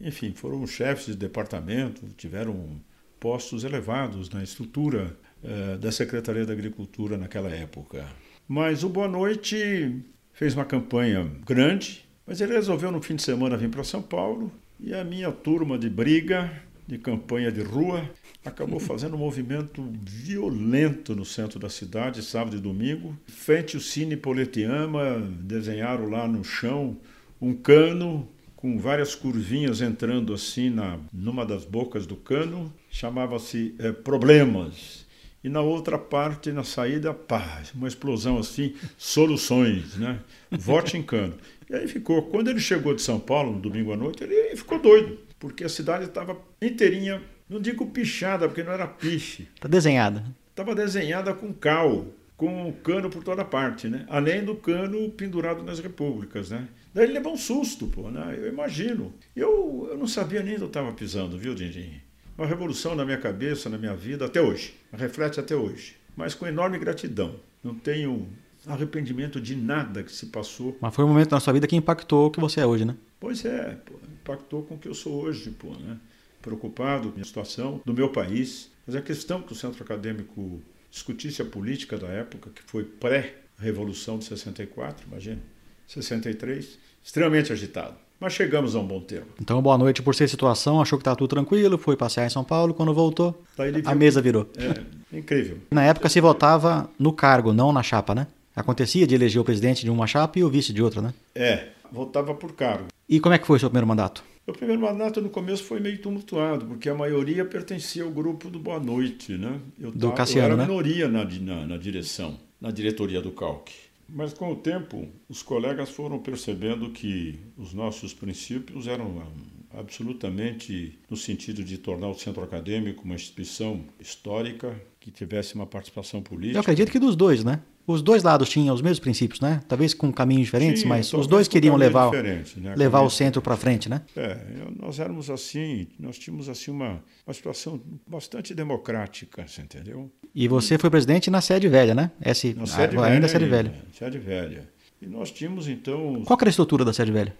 Enfim, foram chefes de departamento, tiveram postos elevados na estrutura eh, da Secretaria da Agricultura naquela época. Mas o Boa Noite fez uma campanha grande, mas ele resolveu no fim de semana vir para São Paulo e a minha turma de briga, de campanha de rua, acabou fazendo um movimento violento no centro da cidade, sábado e domingo. Frente ao Cine Politeama, desenharam lá no chão um cano com várias curvinhas entrando assim na numa das bocas do cano, chamava-se é, Problemas e na outra parte, na saída, pá, uma explosão assim, soluções, né? Vote em cano. E aí ficou. Quando ele chegou de São Paulo, no domingo à noite, ele ficou doido, porque a cidade estava inteirinha, não digo pichada, porque não era piche. Está desenhada. Estava desenhada com cal, com cano por toda parte, né? Além do cano pendurado nas repúblicas, né? Daí ele levou um susto, pô, né? Eu imagino. Eu, eu não sabia nem onde eu estava pisando, viu, Dindim? Uma revolução na minha cabeça, na minha vida, até hoje. Reflete até hoje. Mas com enorme gratidão. Não tenho arrependimento de nada que se passou. Mas foi um momento na sua vida que impactou o que você é hoje, né? Pois é, pô, impactou com o que eu sou hoje, pô, né? preocupado com a situação do meu país. Mas a questão que o centro acadêmico discutisse a política da época, que foi pré-revolução de 64, imagina, 63, extremamente agitado. Mas chegamos a um bom termo. Então, boa noite por ser situação, achou que estava tudo tranquilo, foi passear em São Paulo, quando voltou, a mesa virou. É, incrível. Na época se votava no cargo, não na chapa, né? Acontecia de eleger o presidente de uma chapa e o vice de outra, né? É, votava por cargo. E como é que foi o seu primeiro mandato? O primeiro mandato no começo foi meio tumultuado, porque a maioria pertencia ao grupo do Boa Noite, né? Eu, do tava, Cassiano, eu era né? minoria na, na, na direção, na diretoria do Calque. Mas com o tempo, os colegas foram percebendo que os nossos princípios eram ah, absolutamente no sentido de tornar o centro acadêmico uma instituição histórica que tivesse uma participação política. Eu acredito que dos dois, né? Os dois lados tinham os mesmos princípios, né? Talvez com caminhos diferentes, Tinha, mas os dois queriam levar, né? levar o Caminho- centro para frente, né? É, nós éramos assim, nós tínhamos assim uma, uma situação bastante democrática, você entendeu? E você foi presidente na sede velha, né? Esse, Na sede velha ainda a sede velha. Sede velha. E nós tínhamos então Qual era a estrutura da sede velha?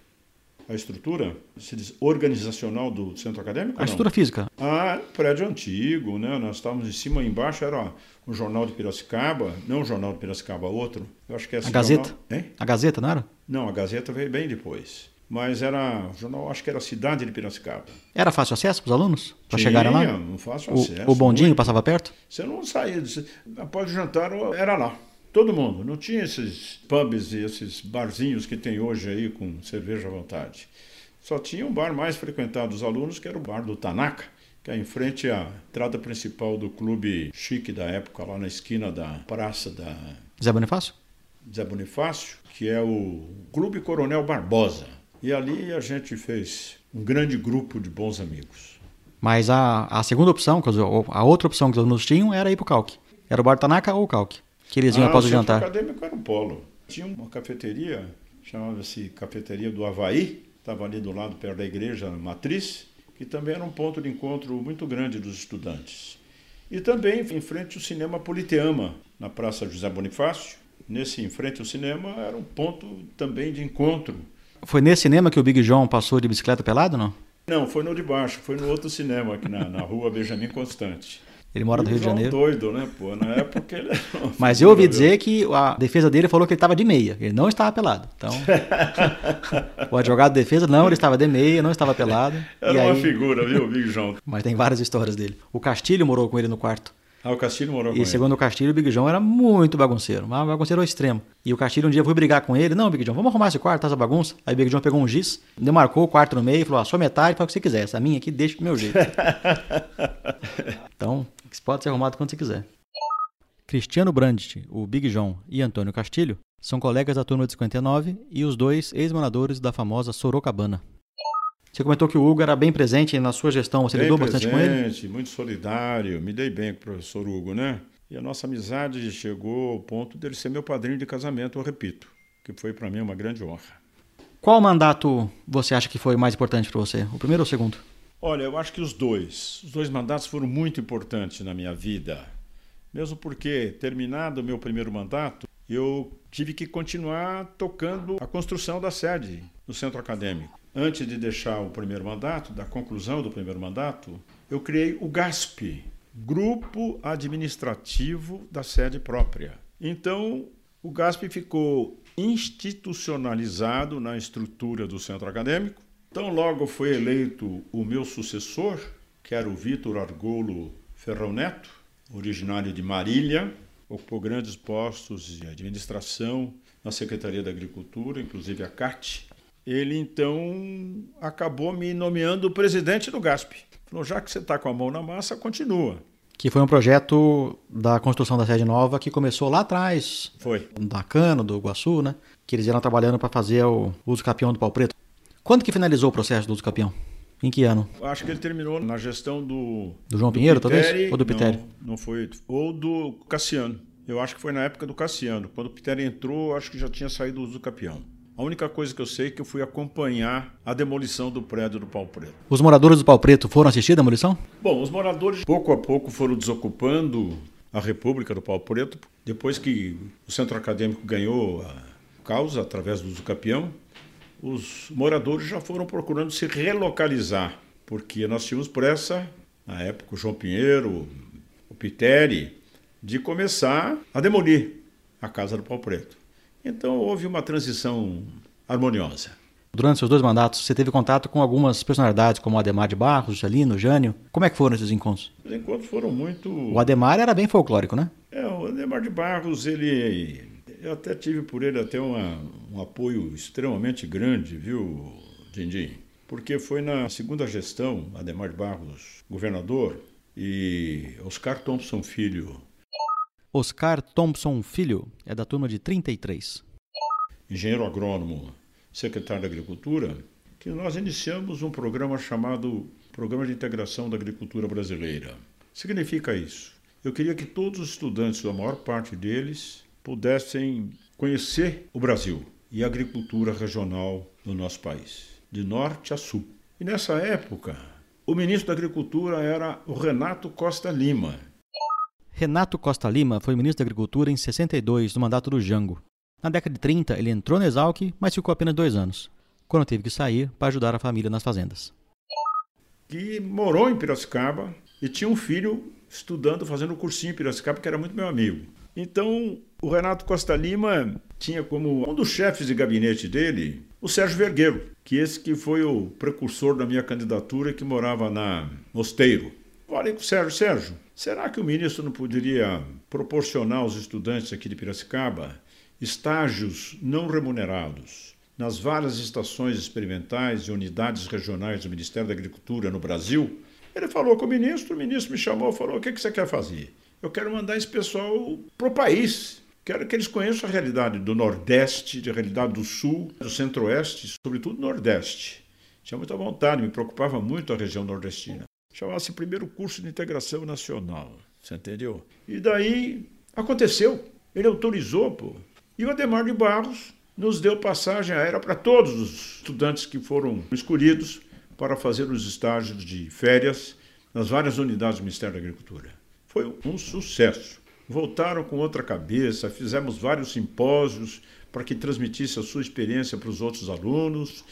A estrutura se diz, organizacional do centro acadêmico? A estrutura física. Ah, prédio antigo, né? Nós estávamos em cima e embaixo era o jornal de Piracicaba, não o jornal de Piracicaba, outro. Eu acho que é A Gazeta? jornal- Hein? A Gazeta, não era? Não, a Gazeta veio bem depois. Mas era o jornal, acho que era a Cidade de Piracicaba. Era fácil acesso para os alunos? Para chegarem lá? Não fácil O, acesso. o bondinho muito. passava perto? Você não saía, após o jantar era lá. Todo mundo. Não tinha esses pubs e esses barzinhos que tem hoje aí com cerveja à vontade. Só tinha um bar mais frequentado dos alunos, que era o bar do Tanaka, que é em frente à entrada principal do clube chique da época, lá na esquina da praça da Zé Bonifácio? Zé Bonifácio, que é o Clube Coronel Barbosa. E ali a gente fez um grande grupo de bons amigos. Mas a, a segunda opção, a outra opção que os alunos tinham era ir para o Calque. Era o Bar Tanaka ou o Calque. Que eles iam Ah, após o centro jantar. acadêmico era um polo. Tinha uma cafeteria, chamava-se Cafeteria do Havaí, estava ali do lado, perto da igreja matriz, que também era um ponto de encontro muito grande dos estudantes. E também em frente ao cinema Politeama, na Praça José Bonifácio. Nesse em frente ao cinema era um ponto também de encontro. Foi nesse cinema que o Big John passou de bicicleta pelado, não? Não, foi no de baixo, foi no outro cinema aqui na, na rua Benjamin Constante. Ele mora no E Rio de João Janeiro. doido, né, pô? Na época ele Mas eu ouvi dizer que a defesa dele falou que ele estava de meia. Ele não estava pelado. Então, o advogado de defesa, não, ele estava de meia, não estava pelado. Era E uma aí- figura, viu, Big João? Mas tem várias histórias dele. O Castilho morou com ele no quarto. Ah, o Castilho morou com E ele. segundo o Castilho, o Big John era muito bagunceiro, mas bagunceiro ao extremo. E o Castilho um dia foi brigar com ele, não, Big John, vamos arrumar esse quarto, tá essa bagunça? Aí o Big John pegou um giz, demarcou o quarto no meio e falou, a sua metade faz o que você quiser, essa minha aqui deixa do meu jeito. então, isso pode ser arrumado quando você quiser. Cristiano Brandt, o Big John e Antônio Castilho são colegas da turma de 59 e os dois ex-moradores da famosa Sorocabana. Você comentou que o Hugo era bem presente na sua gestão, você Bem lidou bastante com ele? presente, muito solidário, me dei bem com o professor Hugo, né? E a nossa amizade chegou ao ponto dele ser meu padrinho de casamento, eu repito, que foi para mim uma grande honra. Qual mandato você acha que foi mais importante para você? O primeiro ou o segundo? Olha, eu acho que os dois. Os dois mandatos foram muito importantes na minha vida. Mesmo porque, terminado o meu primeiro mandato, eu tive que continuar tocando a construção da sede no centro acadêmico. Antes de deixar o primeiro mandato, da conclusão do primeiro mandato, eu criei o GASP, Grupo Administrativo da Sede Própria. Então, o GASP ficou institucionalizado na estrutura do centro acadêmico. Então, logo foi eleito o meu sucessor, que era o Vitor Argolo Ferrão Neto, originário de Marília, ocupou grandes postos de administração na Secretaria da Agricultura, inclusive a CAT. Ele então acabou me nomeando presidente do GASP. Falou: já que você está com a mão na massa, continua. Que foi um projeto da construção da sede nova que começou lá atrás, Foi. da Cano, do Iguaçu, né? Que eles eram trabalhando para fazer o uso capião do pau preto. Quando que finalizou o processo do uso capião? Em que ano? Acho que ele terminou na gestão do. Do João Pinheiro, talvez? Piteri. Ou do Piteri? Não, não foi. Ou do Cassiano. Eu acho que foi na época do Cassiano. Quando o Piteri entrou, acho que já tinha saído o uso do. A única coisa que eu sei é que eu fui acompanhar a demolição do prédio do Pau Preto. Os moradores do pau preto foram assistir a demolição? Bom, os moradores pouco a pouco foram desocupando a República do Pau Preto. Depois que o centro acadêmico ganhou a causa através do uso capião, os moradores já foram procurando se relocalizar porque nós tínhamos pressa, na época, o João Pinheiro, o Piteri, de começar a demolir a Casa do Pau Preto. Então houve uma transição harmoniosa. Durante seus dois mandatos, você teve contato com algumas personalidades, como o Ademar de Barros, Jalino, Jânio. Como é que foram esses encontros? Os encontros foram muito. O Ademar era bem folclórico, né? É, o Ademar de Barros, ele. Eu até tive por ele até uma, um apoio extremamente grande, viu, Dindim? Porque foi na segunda gestão, Ademar de Barros, governador, e Oscar Thompson Filho. Oscar Thompson Filho é da turma de 33. Engenheiro agrônomo, secretário da Agricultura, que nós iniciamos um programa chamado Programa de Integração da Agricultura Brasileira. Significa isso. Eu queria que todos os estudantes, a maior parte deles, pudessem conhecer o Brasil e a agricultura regional do nosso país, de norte a sul. E nessa época, o ministro da Agricultura era o Renato Costa Lima. Renato Costa Lima foi ministro da Agricultura em 62, no mandato do Jango. Na década de 30, ele entrou na Exalc, mas ficou apenas dois anos, quando teve que sair para ajudar a família nas fazendas. Que morou em Piracicaba e tinha um filho estudando, fazendo um cursinho em Piracicaba, que era muito meu amigo. Então, o Renato Costa Lima tinha como um dos chefes de gabinete dele o Sérgio Vergueiro, que esse que foi o precursor da minha candidatura que morava na Mosteiro. Falei com o Sérgio, Sérgio, será que o ministro não poderia proporcionar aos estudantes aqui de Piracicaba estágios não remunerados nas várias estações experimentais e unidades regionais do Ministério da Agricultura no Brasil? Ele falou com o ministro, o ministro me chamou e falou: o que, que você quer fazer? Eu quero mandar esse pessoal para o país. Quero que eles conheçam a realidade do Nordeste, a realidade do Sul, do Centro-Oeste, sobretudo do Nordeste. Tinha muita vontade, me preocupava muito a região nordestina. Chamava-se primeiro curso de integração nacional. Você entendeu? E daí aconteceu. Ele autorizou, pô. E o Ademar de Barros nos deu passagem aérea para todos os estudantes que foram escolhidos para fazer os estágios de férias nas várias unidades do Ministério da Agricultura. Foi um sucesso. Voltaram com outra cabeça, fizemos vários simpósios para que transmitisse a sua experiência para os outros alunos.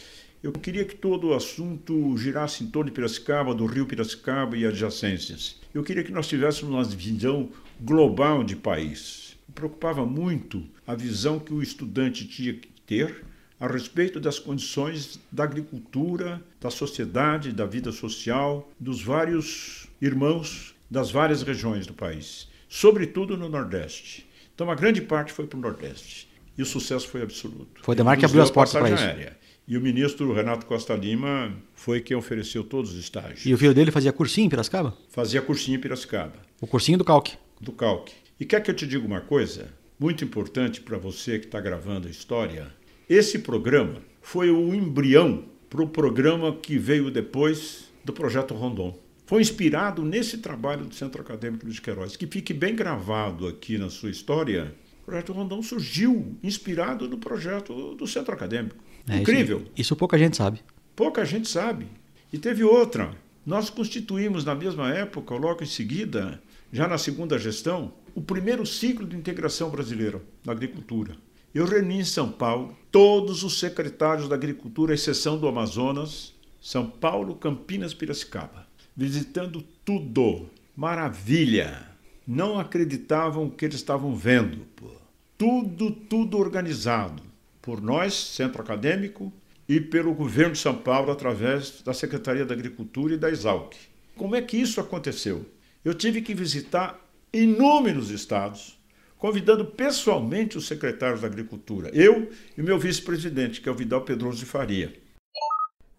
Eu queria que todo o assunto girasse em torno de Piracicaba, do Rio Piracicaba e adjacências. Eu queria que nós tivéssemos uma visão global de país. Me preocupava muito a visão que o estudante tinha que ter a respeito das condições da agricultura, da sociedade, da vida social, dos vários irmãos das várias regiões do país, sobretudo no Nordeste. Então, a grande parte foi para o Nordeste. E o sucesso foi absoluto. Foi Demar que abriu as portas para isso. Aérea. E o ministro Renato Costa Lima foi quem ofereceu todos os estágios. E o filho dele fazia cursinho em Piracicaba? Fazia cursinho em Piracicaba. O cursinho do Calque? Do Calque. E quer que eu te diga uma coisa? Muito importante para você que está gravando a história. Esse programa foi o embrião para o programa que veio depois do Projeto Rondon. Foi inspirado nesse trabalho do Centro Acadêmico de Queiroz. Que fique bem gravado aqui na sua história. O Projeto Rondon surgiu inspirado no projeto do Centro Acadêmico. É, Incrível. Isso, isso pouca gente sabe. Pouca gente sabe. E teve outra. Nós constituímos na mesma época, logo em seguida, já na segunda gestão, o primeiro ciclo de integração brasileira na agricultura. Eu reuni em São Paulo todos os secretários da agricultura, exceção do Amazonas, São Paulo, Campinas, Piracicaba, visitando tudo. Maravilha! Não acreditavam o que eles estavam vendo. Pô. Tudo, tudo organizado por nós, Centro Acadêmico, e pelo governo de São Paulo através da Secretaria da Agricultura e da Exalc. Como é que isso aconteceu? Eu tive que visitar inúmeros estados, convidando pessoalmente os secretários da Agricultura, eu e meu vice-presidente, que é o Vidal Pedroso de Faria.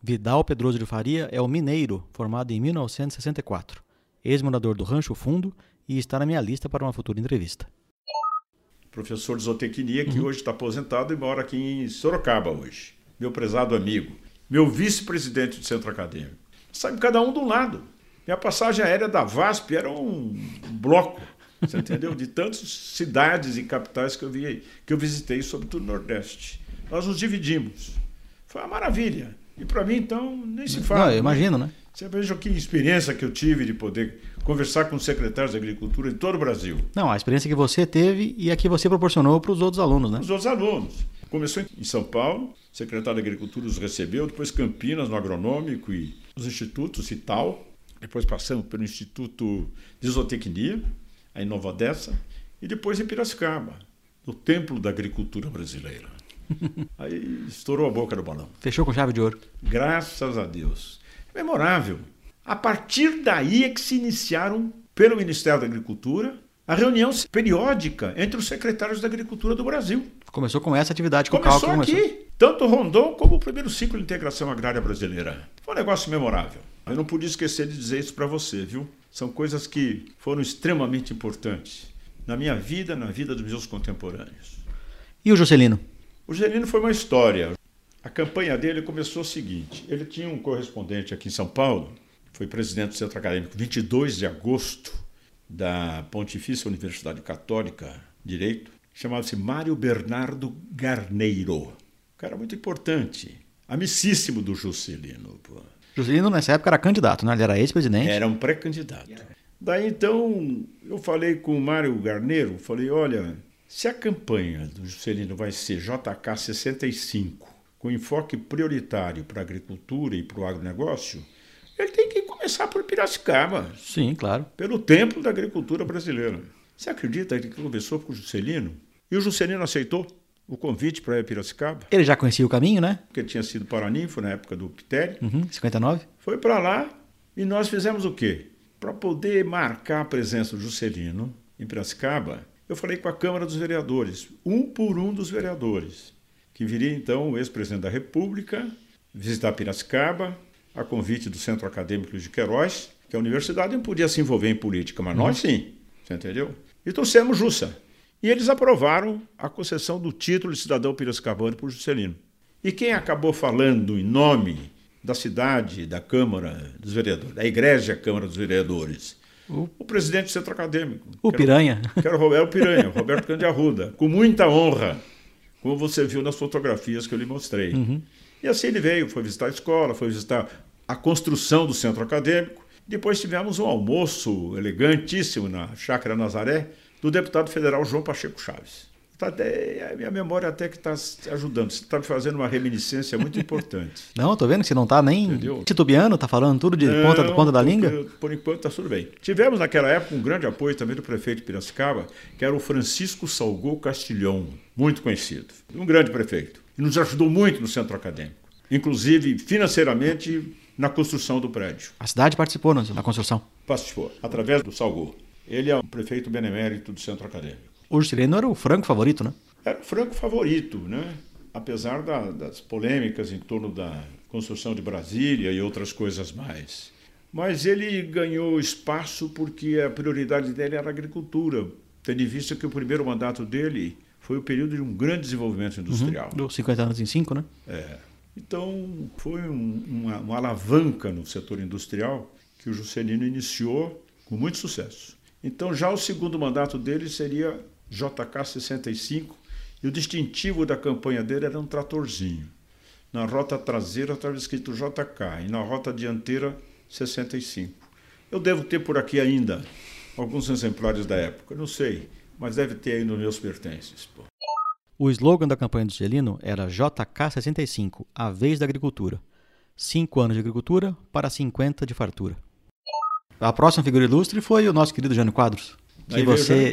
Vidal Pedroso de Faria é o mineiro, formado em 1964, ex-morador do Rancho Fundo e está na minha lista para uma futura entrevista. Professor de zootecnia, que uhum. hoje está aposentado e mora aqui em Sorocaba hoje. Meu prezado amigo. Meu vice-presidente do centro acadêmico. Sabe, cada um de um lado. Minha passagem aérea da VASP era um bloco você entendeu? De tantas cidades e capitais que eu, vi, que eu visitei, sobretudo no Nordeste. Nós nos dividimos. Foi uma maravilha. E para mim, então, nem se fala. Não, eu imagino, né? Você veja que experiência que eu tive de poder conversar com os secretários de agricultura de todo o Brasil. Não, a experiência que você teve e a que você proporcionou para os outros alunos, né? Os outros alunos. Começou em São Paulo, o secretário de Agricultura os recebeu, depois Campinas, no agronômico e os institutos e tal. Depois passamos pelo Instituto de Zootecnia, Nova Odessa, e depois em Piracicaba, no Templo da Agricultura Brasileira. Aí estourou a boca do balão. Fechou com chave de ouro. Graças a Deus. Memorável. A partir daí é que se iniciaram, pelo Ministério da Agricultura, a reunião periódica entre os secretários da Agricultura do Brasil. Começou com essa atividade que Começou o cálculo aqui, começou. tanto Rondon como o primeiro ciclo de integração agrária brasileira. Foi um negócio memorável. Eu não podia esquecer de dizer isso para você, viu? São coisas que foram extremamente importantes na minha vida, na vida dos meus contemporâneos. E o Juscelino? O Gelino foi uma história. A campanha dele começou o seguinte: ele tinha um correspondente aqui em São Paulo, foi presidente do Centro Acadêmico 22 de agosto da Pontifícia Universidade Católica Direito, chamava-se Mário Bernardo Garneiro. Um cara muito importante, amicíssimo do Juscelino. Pô. Juscelino nessa época era candidato, né? Ele era ex-presidente. Era um pré-candidato. Daí então eu falei com o Mário Garneiro, falei, olha, se a campanha do Juscelino vai ser JK 65, com enfoque prioritário para a agricultura e para o agronegócio, ele tem que começar por Piracicaba, Sim, claro. pelo templo da agricultura brasileira. Você acredita que conversou com o Juscelino? E o Juscelino aceitou o convite para ir a Piracicaba, Ele já conhecia o caminho, né? porque tinha sido paraninfo na época do Pitério. Uhum, 59. Foi para lá e nós fizemos o quê? Para poder marcar a presença do Juscelino em Piracicaba, eu falei com a Câmara dos Vereadores, um por um dos vereadores, que viria então o ex-presidente da República visitar Piracicaba, a convite do Centro Acadêmico de Queiroz, que a universidade não podia se envolver em política, mas nós sim, você entendeu? E trouxemos Jussa. E eles aprovaram a concessão do título de cidadão piracicabano por Juscelino. E quem acabou falando em nome da cidade, da Câmara dos Vereadores, da Igreja Câmara dos Vereadores? O- O presidente do Centro Acadêmico. O que Piranha. que era o Roberto Piranha, o Roberto Cândido Arruda, com muita honra, como você viu nas fotografias que eu lhe mostrei. E assim ele veio, foi visitar a escola, foi visitar a construção do centro acadêmico. Depois tivemos um almoço elegantíssimo na Chácara Nazaré, do deputado federal João Pacheco Chaves. Tá até- a minha memória até que está ajudando, você está me fazendo uma reminiscência muito importante. Não, tô vendo que você não tá nem Entendeu? titubeando, tá falando tudo de ponta, Não, ponta da porque, língua. Por enquanto está tudo bem. Tivemos naquela época um grande apoio também do prefeito de Piracicaba, que era o Francisco Salgou Castilhão, muito conhecido. Um grande prefeito. E nos ajudou muito no centro acadêmico, inclusive financeiramente na construção do prédio. A cidade participou na construção. Participou, através do Salgou. Ele é o prefeito benemérito do centro acadêmico. O Juscelino era o franco favorito, né? Era o franco favorito, né? apesar da- das polêmicas em torno da construção de Brasília e outras coisas mais. Mas ele ganhou espaço porque a prioridade dele era a agricultura, tendo em vista que o primeiro mandato dele foi o período de um grande desenvolvimento industrial. Do 50 anos em 5, né? É. Então, foi um- uma, uma alavanca no setor industrial que o Juscelino iniciou com muito sucesso. Então, já o segundo mandato dele seria JK 65, e o distintivo da campanha dele era um tratorzinho. Na rota traseira estava escrito JK, e na rota dianteira 65. Eu devo ter por aqui ainda alguns exemplares da época, não sei, mas deve ter aí nos meus pertences. Pô. O slogan da campanha do Juscelino era JK65, a vez da agricultura. Cinco anos de agricultura para 50 de fartura. A próxima figura ilustre foi o nosso querido Jânio Quadros. Que Aí o você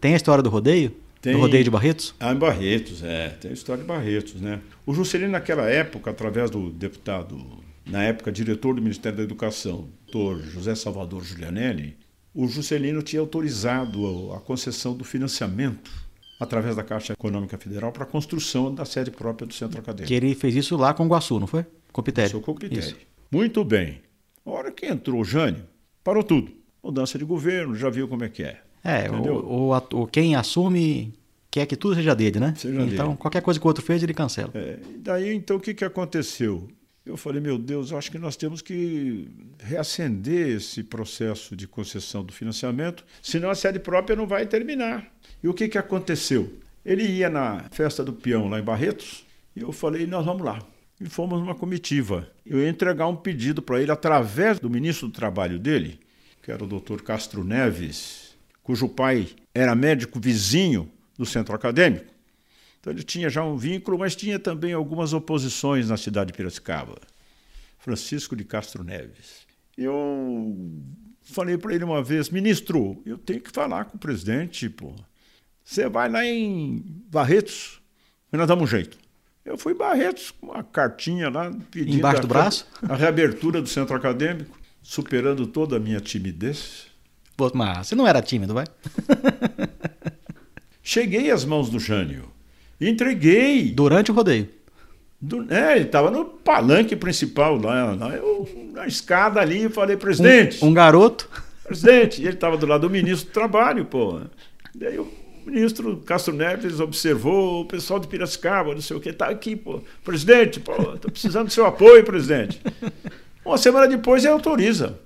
tem a história do rodeio? Tem. Do rodeio de Barretos? Ah, em Barretos, é. Tem a história de Barretos, né? O Juscelino, naquela época, através do deputado, na época, diretor do Ministério da Educação, doutor José Salvador Giulianelli, o Juscelino tinha autorizado a concessão do financiamento através da Caixa Econômica Federal para a construção da sede própria do Centro Acadêmico. Que ele fez isso lá com o Guaçu, não foi? Com o Pitério. Sou com critério. Isso. Muito bem. A hora que entrou o Jânio, parou tudo. Mudança de governo, já viu como é que é. É, o, o, o- quem assume quer que tudo seja dele, né? Seja então, dele. qualquer coisa que o outro fez, ele cancela. É, daí, então, o que, que aconteceu? Eu falei, meu Deus, eu acho que nós temos que reacender esse processo de concessão do financiamento, senão a sede própria não vai terminar. E o que, que aconteceu? Ele ia na festa do peão lá em Barretos, e eu falei, nós vamos lá. E fomos numa comitiva. Eu ia entregar um pedido para ele através do ministro do trabalho dele, que era o doutor Castro Neves, cujo pai era médico vizinho do centro acadêmico. Então ele tinha já um vínculo, mas tinha também algumas oposições na cidade de Piracicaba. Francisco de Castro Neves. Eu falei para ele uma vez, ministro, eu tenho que falar com o presidente, pô. Você vai lá em Barretos, e nós damos um jeito. Eu fui em Barretos com uma cartinha lá pedindo Embaixo do a, braço? a reabertura do centro acadêmico, superando toda a minha timidez. Mas você não era tímido, vai? Cheguei às mãos do Jânio. Entreguei. Durante o rodeio. Do- é, ele estava no palanque principal lá, lá, eu, na escada ali, eu falei, presidente, Um, um garoto. presidente, e ele estava do lado do ministro do Trabalho, pô. Daí o ministro Castro Neves observou o pessoal de Piracicaba, não sei o que, tá aqui, pô. Presidente, pô, tô precisando do seu apoio, presidente. Uma semana depois ele autoriza.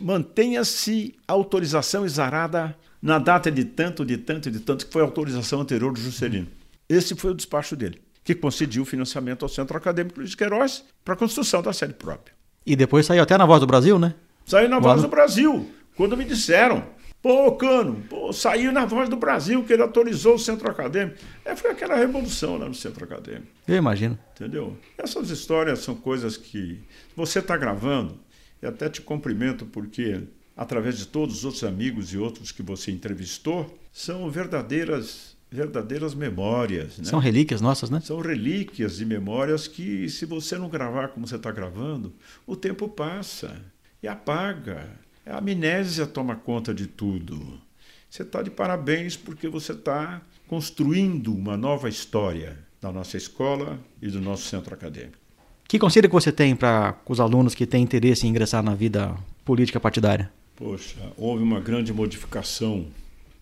Mantenha-se a autorização exarada na data de tanto, de tanto, de tanto, que foi a autorização anterior do Juscelino. Esse foi o despacho dele, que concediu o financiamento ao Centro Acadêmico Luiz de Queiroz para a construção da sede própria. E depois saiu até na Voz do Brasil, né? Saiu na Voz no- do Brasil, quando me disseram, pô, Cano, pô, saiu na Voz do Brasil que ele autorizou o Centro Acadêmico. É, foi aquela revolução lá no Centro Acadêmico. Eu imagino. Entendeu? Essas histórias são coisas que você está gravando, e até te cumprimento porque, através de todos os outros amigos e outros que você entrevistou, são verdadeiras, verdadeiras memórias. Né? São relíquias nossas, né? São relíquias de memórias que, se você não gravar como você está gravando, o tempo passa e apaga. A amnésia toma conta de tudo. Você está de parabéns porque você está construindo uma nova história da nossa escola e do nosso centro acadêmico. Que conselho que você tem para os alunos que têm interesse em ingressar na vida política partidária? Poxa, houve uma grande modificação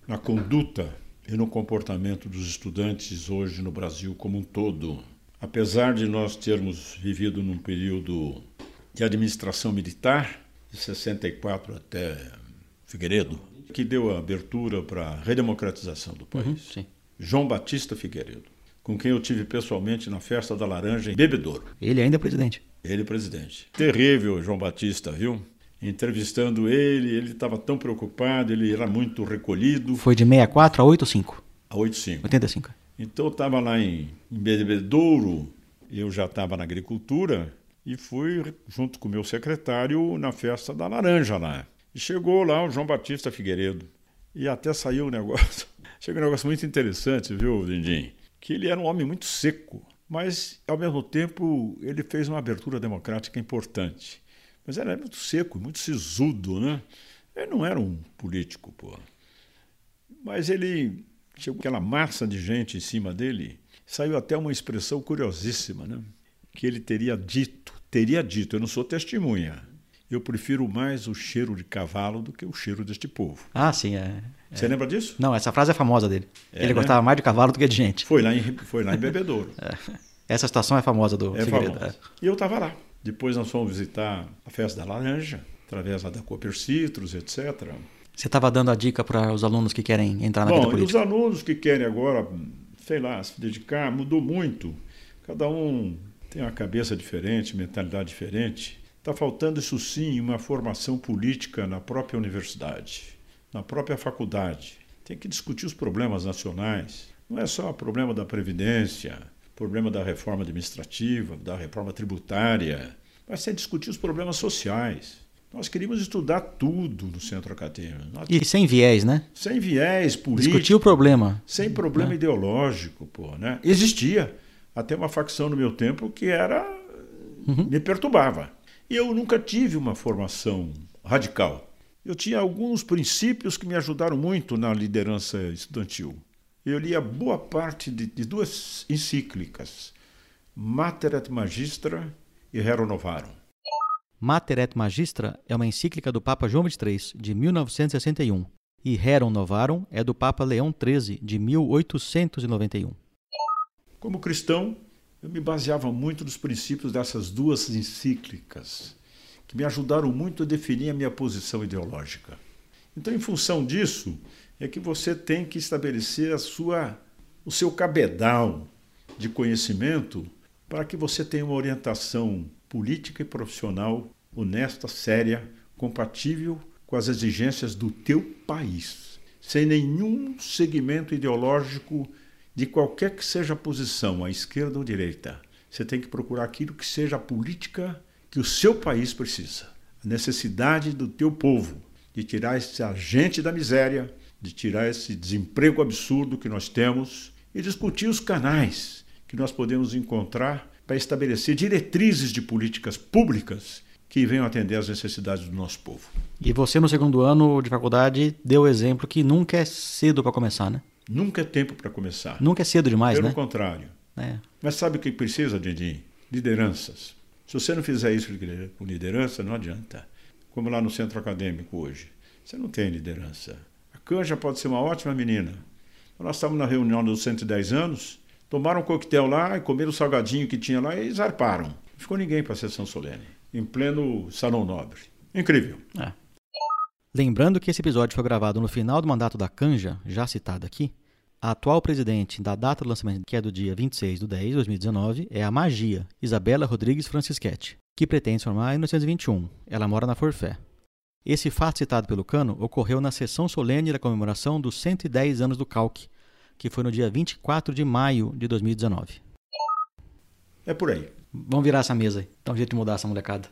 na conduta e no comportamento dos estudantes hoje no Brasil como um todo. Apesar de nós termos vivido num período de administração militar, de 64 até Figueiredo, que deu a abertura para a redemocratização do país. Uhum. João Batista Figueiredo, com quem eu tive pessoalmente na festa da Laranja em Bebedouro. Ele ainda é presidente. Ele, presidente. Terrível, João Batista, viu? Entrevistando ele, ele estava tão preocupado, ele era muito recolhido. Foi de 64 a 85. A 85. 85. Então eu estava lá em, em Bebedouro, eu já estava na agricultura e fui junto com o meu secretário na festa da laranja lá. E chegou lá o João Batista Figueiredo. E até saiu um negócio. Chegou um negócio muito interessante, viu, Dindim? Que ele era um homem muito seco, mas ao mesmo tempo ele fez uma abertura democrática importante. Mas era muito seco, muito sisudo, né? Ele não era um político, pô. Mas ele chegou aquela massa de gente em cima dele, saiu até uma expressão curiosíssima, né? Que ele teria dito, teria dito, eu não sou testemunha. Eu prefiro mais o cheiro de cavalo do que o cheiro deste povo. Ah, sim. É... Você lembra disso? Não, essa frase é famosa dele. É, Ele né? gostava mais de cavalo do que de gente. Foi lá em, foi lá em Bebedouro. Essa situação é famosa do É Figueiredo. famoso. E eu estava lá. Depois nós fomos visitar a festa da laranja, através lá da Cooper Citrus, etc. Você estava dando a dica para os alunos que querem entrar na vida Bom, os política. alunos que querem agora, sei lá, se dedicar, mudou muito. Cada um tem uma cabeça diferente, mentalidade diferente. Está faltando, isso sim, uma formação política na própria universidade, na própria faculdade. Tem que discutir os problemas nacionais. Não é só o problema da Previdência, problema da reforma administrativa, da reforma tributária, mas tem que discutir os problemas sociais. Nós queríamos estudar tudo no centro acadêmico. Nós- E sem viés, né? sem viés político, Discutir o problema. sem problema ideológico, pô, né? Existia até uma facção no meu tempo que era me perturbava. Eu nunca tive uma formação radical. Eu tinha alguns princípios que me ajudaram muito na liderança estudantil. Eu lia boa parte de, de duas encíclicas, Mater et Magistra e Rerum Novarum. Mater et Magistra é uma encíclica do Papa João XXIII, de 1961, e Rerum Novarum é do Papa Leão XIII, de 1891. Como cristão, eu me baseava muito nos princípios dessas duas encíclicas, que me ajudaram muito a definir a minha posição ideológica. Então, em função disso, é que você tem que estabelecer a sua, o seu cabedal de conhecimento para que você tenha uma orientação política e profissional honesta, séria, compatível com as exigências do teu país, sem nenhum segmento ideológico de qualquer que seja a posição, à esquerda ou à direita, você tem que procurar aquilo que seja a política que o seu país precisa. A necessidade do teu povo de tirar essa gente da miséria, de tirar esse desemprego absurdo que nós temos e discutir os canais que nós podemos encontrar para estabelecer diretrizes de políticas públicas que venham atender às necessidades do nosso povo. E você, no segundo ano de faculdade, deu o exemplo que nunca é cedo para começar, né? Nunca é tempo para começar. Nunca é cedo demais, Pelo né? contrário. É. Mas sabe o que precisa, Didi? Lideranças. Se você não fizer isso com liderança, não adianta. Como lá no centro acadêmico hoje. Você não tem liderança. A Canja pode ser uma ótima menina. Nós estávamos na reunião dos 110 anos, tomaram um coquetel lá e comeram o salgadinho que tinha lá e zarparam. Não ficou ninguém para a sessão solene, em pleno salão nobre. Incrível. É. Lembrando que esse episódio foi gravado no final do mandato da Canja, já citado aqui, a atual presidente da data do lançamento, que é do dia 26 de 10 de 2019, é a Magia, Isabela Rodrigues Francischetti, que pretende se formar em 1921. Ela mora na Forfé. Esse fato citado pelo Cano ocorreu na sessão solene da comemoração dos 110 anos do Calque, que foi no dia 24 de maio de 2019. É por aí. Vamos virar essa mesa aí. Dá um jeito de mudar essa molecada.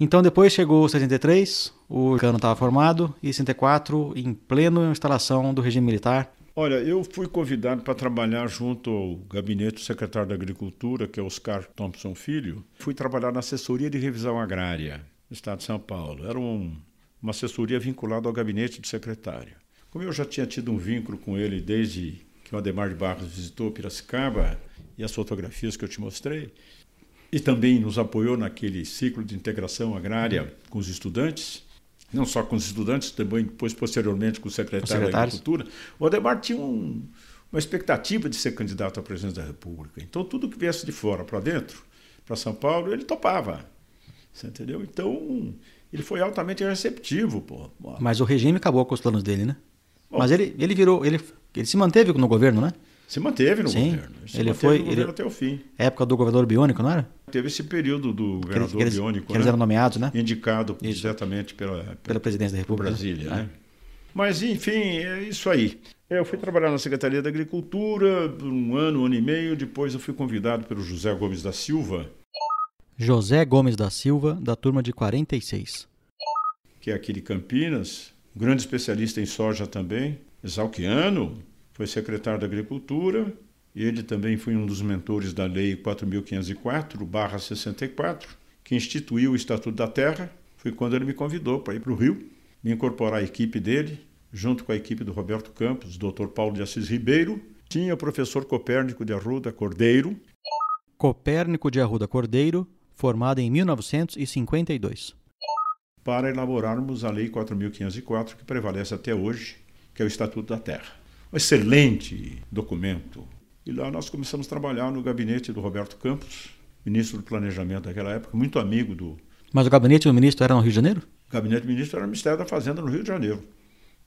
Então depois chegou 73, o Cano estava formado, e 64, em plena instalação do regime militar. Olha, eu fui convidado para trabalhar junto ao gabinete do secretário da Agricultura, que é Oscar Thompson Filho. Fui trabalhar na assessoria de revisão agrária do Estado de São Paulo. Era um, uma assessoria vinculada ao gabinete do secretário. Como eu já tinha tido um vínculo com ele desde que o Ademar de Barros visitou Piracicaba e as fotografias que eu te mostrei, e também nos apoiou naquele ciclo de integração agrária com os estudantes, não só com os estudantes, também depois posteriormente com o secretário da Agricultura. O Ademar tinha um, uma expectativa de ser candidato à presidência da República. Então tudo que viesse de fora para dentro, para São Paulo, ele topava. Você entendeu? Então ele foi altamente receptivo, pô. Mas o regime acabou com os planos dele, né? Bom, Mas ele, ele virou, ele, ele se manteve no governo, né? Se manteve no Sim, governo. Se ele foi no governo ele, até o fim. Época do governador biônico, não era? Teve esse período do eles, governador eles, biônico, que eles né? eram nomeados, né? indicado Isso. diretamente pela, Pela presidência da República. Brasília, É. né? Mas, enfim, é isso aí. Eu fui trabalhar na Secretaria da Agricultura por um ano, um ano e meio. Depois eu fui convidado pelo José Gomes da Silva, José Gomes da Silva, da turma de 46. que é aqui de Campinas, grande especialista em soja também, exalquiano, foi secretário da Agricultura, ele também foi um dos mentores da Lei 4.504-64, que instituiu o Estatuto da Terra. Foi quando ele me convidou para ir para o Rio, me incorporar à equipe dele, junto com a equipe do Roberto Campos, Dr. Paulo de Assis Ribeiro, tinha o professor Copérnico de Arruda Cordeiro, Copérnico de Arruda Cordeiro, formado em 1952. para elaborarmos a Lei 4.504, que prevalece até hoje, que é o Estatuto da Terra. Um excelente documento. E lá nós começamos a trabalhar no gabinete do Roberto Campos, ministro do Planejamento daquela época, muito amigo do Mas o gabinete do ministro era no Rio de Janeiro? gabinete ministro, era o Ministério da Fazenda no Rio de Janeiro.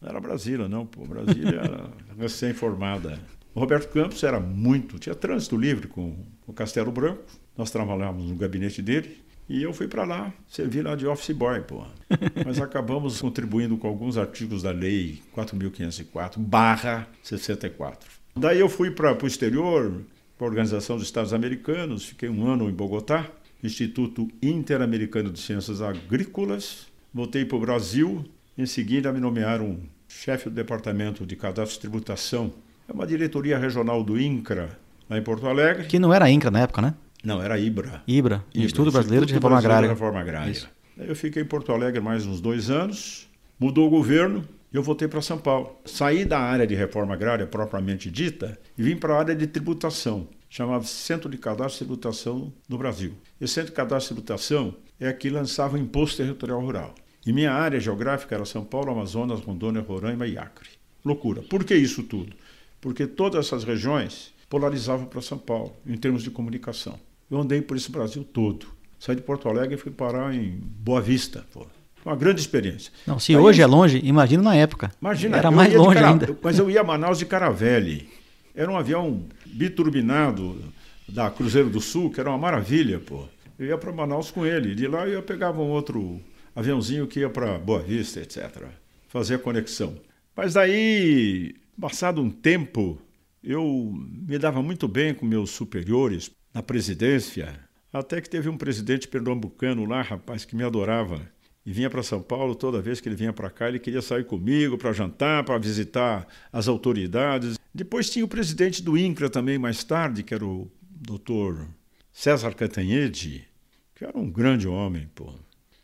Não era Brasília, não, pô. Brasília era recém-formada. O Roberto Campos era muito, tinha trânsito livre com o Castelo Branco. Nós trabalhávamos no gabinete dele. E eu fui para lá, servi lá de office boy, pô. Mas acabamos contribuindo com alguns artigos da lei 4.504, barra 64. Daí eu fui para o exterior, para a Organização dos Estados Americanos, fiquei um ano em Bogotá, Instituto Interamericano de Ciências Agrícolas. Voltei para o Brasil, em seguida me nomearam chefe do Departamento de Cadastro e Tributação. É uma diretoria regional do INCRA, lá em Porto Alegre. Que não era INCRA na época, né? Não, era IBRA. IBRA, Ibra, Instituto Brasileiro de Reforma Agrária. Reforma Agrária. Isso. Eu fiquei em Porto Alegre mais uns dois anos, mudou o governo e eu voltei para São Paulo. Saí da área de reforma agrária propriamente dita e vim para a área de tributação, chamava Centro de Cadastro e Tributação do Brasil. Esse Centro de Cadastro e Tributação é que lançava o Imposto Territorial Rural. E minha área geográfica era São Paulo, Amazonas, Rondônia, Roraima e Acre. Loucura. Por que isso tudo? Porque todas essas regiões polarizavam para São Paulo, em termos de comunicação. Eu andei por esse Brasil todo. Saí de Porto Alegre e fui parar em Boa Vista. Pô. Foi uma grande experiência. Não, se Aí hoje é longe, imagina na época. Imagina, Era mais longe Cara- ainda. Mas eu ia a Manaus de Caravelle. Era um avião biturbinado da Cruzeiro do Sul, que era uma maravilha, pô. Eu ia para Manaus com ele. De lá eu pegava um outro aviãozinho que ia para Boa Vista, etc. Fazer a conexão. Mas daí, passado um tempo, eu me dava muito bem com meus superiores na presidência, até que teve um presidente pernambucano lá, rapaz, que me adorava e vinha para São Paulo toda vez que ele vinha para cá, ele queria sair comigo para jantar, para visitar as autoridades. Depois tinha o presidente do INCRA também mais tarde, que era o doutor César Cantanhede, que era um grande homem, pô.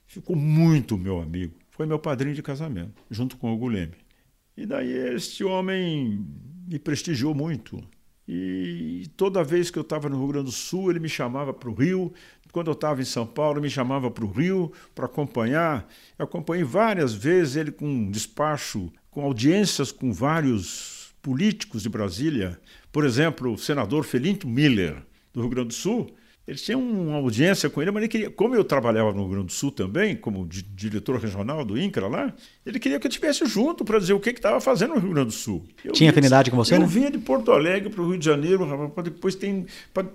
Ficou muito meu amigo. Foi meu padrinho de casamento, junto com o Guleme. E daí este homem me prestigiou muito. E toda vez que eu estava no Rio Grande do Sul, ele me chamava para o Rio. Quando eu estava em São Paulo, me chamava para o Rio para acompanhar. Eu acompanhei várias vezes ele com despacho, com audiências com vários políticos de Brasília. Por exemplo, o senador Felinto Miller, do Rio Grande do Sul. Eles tinham uma audiência com ele, mas ele queria, como eu trabalhava no Rio Grande do Sul também, como di diretor regional do INCRA lá, ele queria que eu estivesse junto para dizer o que estava fazendo no Rio Grande do Sul. Eu Tinha afinidade com você, eu né? Vinha de Porto Alegre para o Rio de Janeiro, para depois tem,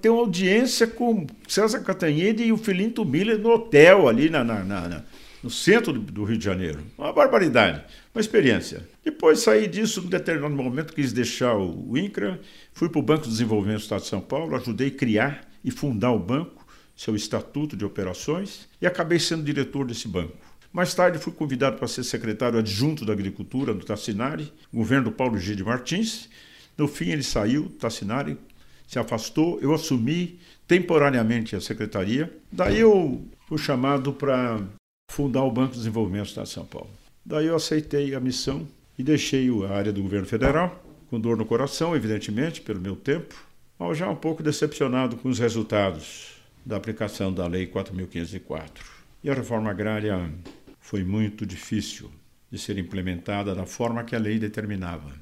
ter uma audiência com César Catanhede e o Filinto Miller no hotel ali na, na, na, no centro do, do Rio de Janeiro. Uma barbaridade, uma experiência. Depois saí disso, num determinado momento, quis deixar o, o INCRA, fui para o Banco de Desenvolvimento do Estado de São Paulo, ajudei a criar e fundar o banco, seu estatuto de operações, e acabei sendo diretor desse banco. Mais tarde fui convidado para ser secretário adjunto da Agricultura do Tassinari, governo do Paulo de Martins. No fim ele saiu, Tassinari se afastou, eu assumi temporariamente a secretaria. Daí eu fui chamado para fundar o Banco de Desenvolvimento do Estado de São Paulo. Daí eu aceitei a missão e deixei a área do governo federal, com dor no coração, evidentemente, pelo meu tempo, mas já um pouco decepcionado com os resultados da aplicação da Lei 4.504. E a reforma agrária foi muito difícil de ser implementada da forma que a lei determinava.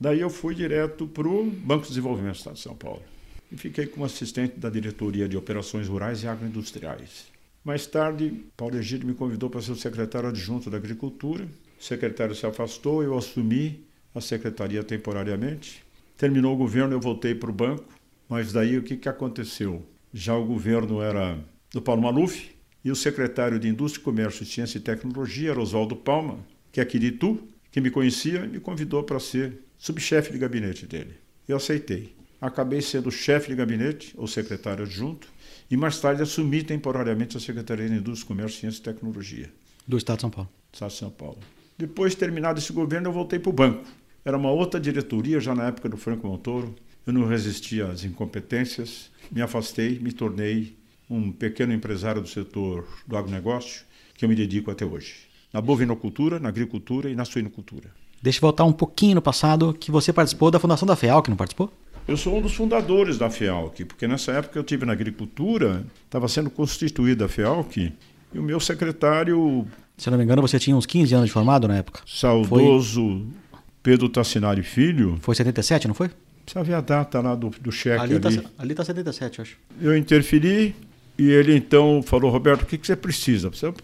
Daí eu fui direto para o Banco de Desenvolvimento do Estado de São Paulo e fiquei como assistente da Diretoria de Operações Rurais e Agroindustriais. Mais tarde, Paulo Egídio me convidou para ser o secretário adjunto da Agricultura. O secretário se afastou, eu assumi a secretaria temporariamente. Terminou o governo, eu voltei para o banco mas daí o que, que aconteceu? Já o governo era do Paulo Maluf e o secretário de Indústria, Comércio, Ciência e Tecnologia era Oswaldo Palma, que é aqui de Itu, que me conhecia e me convidou para ser subchefe de gabinete dele. Eu aceitei. Acabei sendo chefe de gabinete, ou secretário adjunto, e mais tarde assumi temporariamente a Secretaria de Indústria, Comércio, Ciência e Tecnologia. Do Estado de São Paulo. Estado de São Paulo. Depois, terminado esse governo, eu voltei para o banco. Era uma outra diretoria, já na época do Franco Montoro, eu não resisti às incompetências, me afastei, me tornei um pequeno empresário do setor do agronegócio, que eu me dedico até hoje. Na bovinocultura, na agricultura e na suinocultura. Deixa eu voltar um pouquinho no passado, que você participou da fundação da FEAL, que não participou? Eu sou um dos fundadores da FEALC, porque nessa época eu tive na agricultura, estava sendo constituída a FEALC, e o meu secretário... Se não me engano, você tinha uns 15 anos de formado na época. Saudoso foi... Pedro Tassinari Filho. Foi 77, não foi? Precisa ver a data lá do, do cheque ali. Ali está ali tá 77, eu acho. Eu interferi e ele então falou, Roberto, o que, que você precisa? Precisa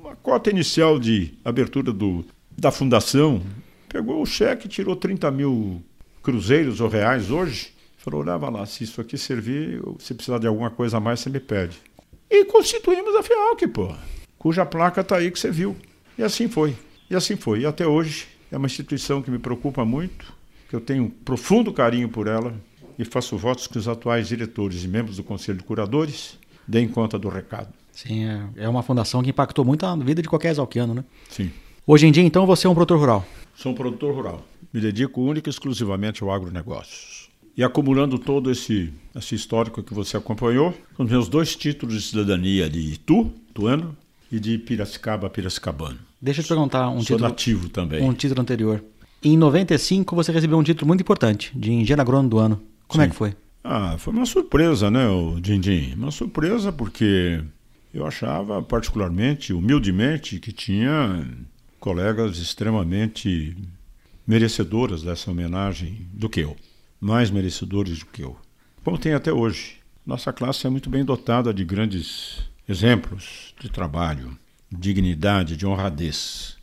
uma cota inicial de abertura do, da fundação. Pegou o cheque, tirou 30 mil cruzeiros ou reais hoje. Falou, leva lá, se isso aqui servir, se precisar de alguma coisa a mais, você me pede. E constituímos a FIALC, pô, cuja placa está aí que você viu. E assim foi. E assim foi. E até hoje é uma instituição que me preocupa muito que eu tenho profundo carinho por ela e faço votos que os atuais diretores e membros do Conselho de Curadores deem conta do recado. Sim, é, é uma fundação que impactou muito a vida de qualquer exalquiano, né? Sim. Hoje em dia, então, você é um produtor rural? Sou um produtor rural. Me dedico única e exclusivamente ao agronegócios. E acumulando todo esse, esse histórico que você acompanhou, com os meus dois títulos de cidadania de Itu, Tuano, e de Piracicaba, Piracicabano. Deixa eu te perguntar um Sou título. nativo também. Um título anterior. Em 95 você recebeu um título muito importante, de engenheiro agrônomo do ano. Como Sim. é que foi? Ah, foi uma surpresa, né, o Dindim? Uma surpresa porque eu achava particularmente, humildemente, que tinha colegas extremamente merecedoras dessa homenagem do que eu. Mais merecedores do que eu. Como tem até hoje. Nossa classe é muito bem dotada de grandes exemplos de trabalho, dignidade, de honradez.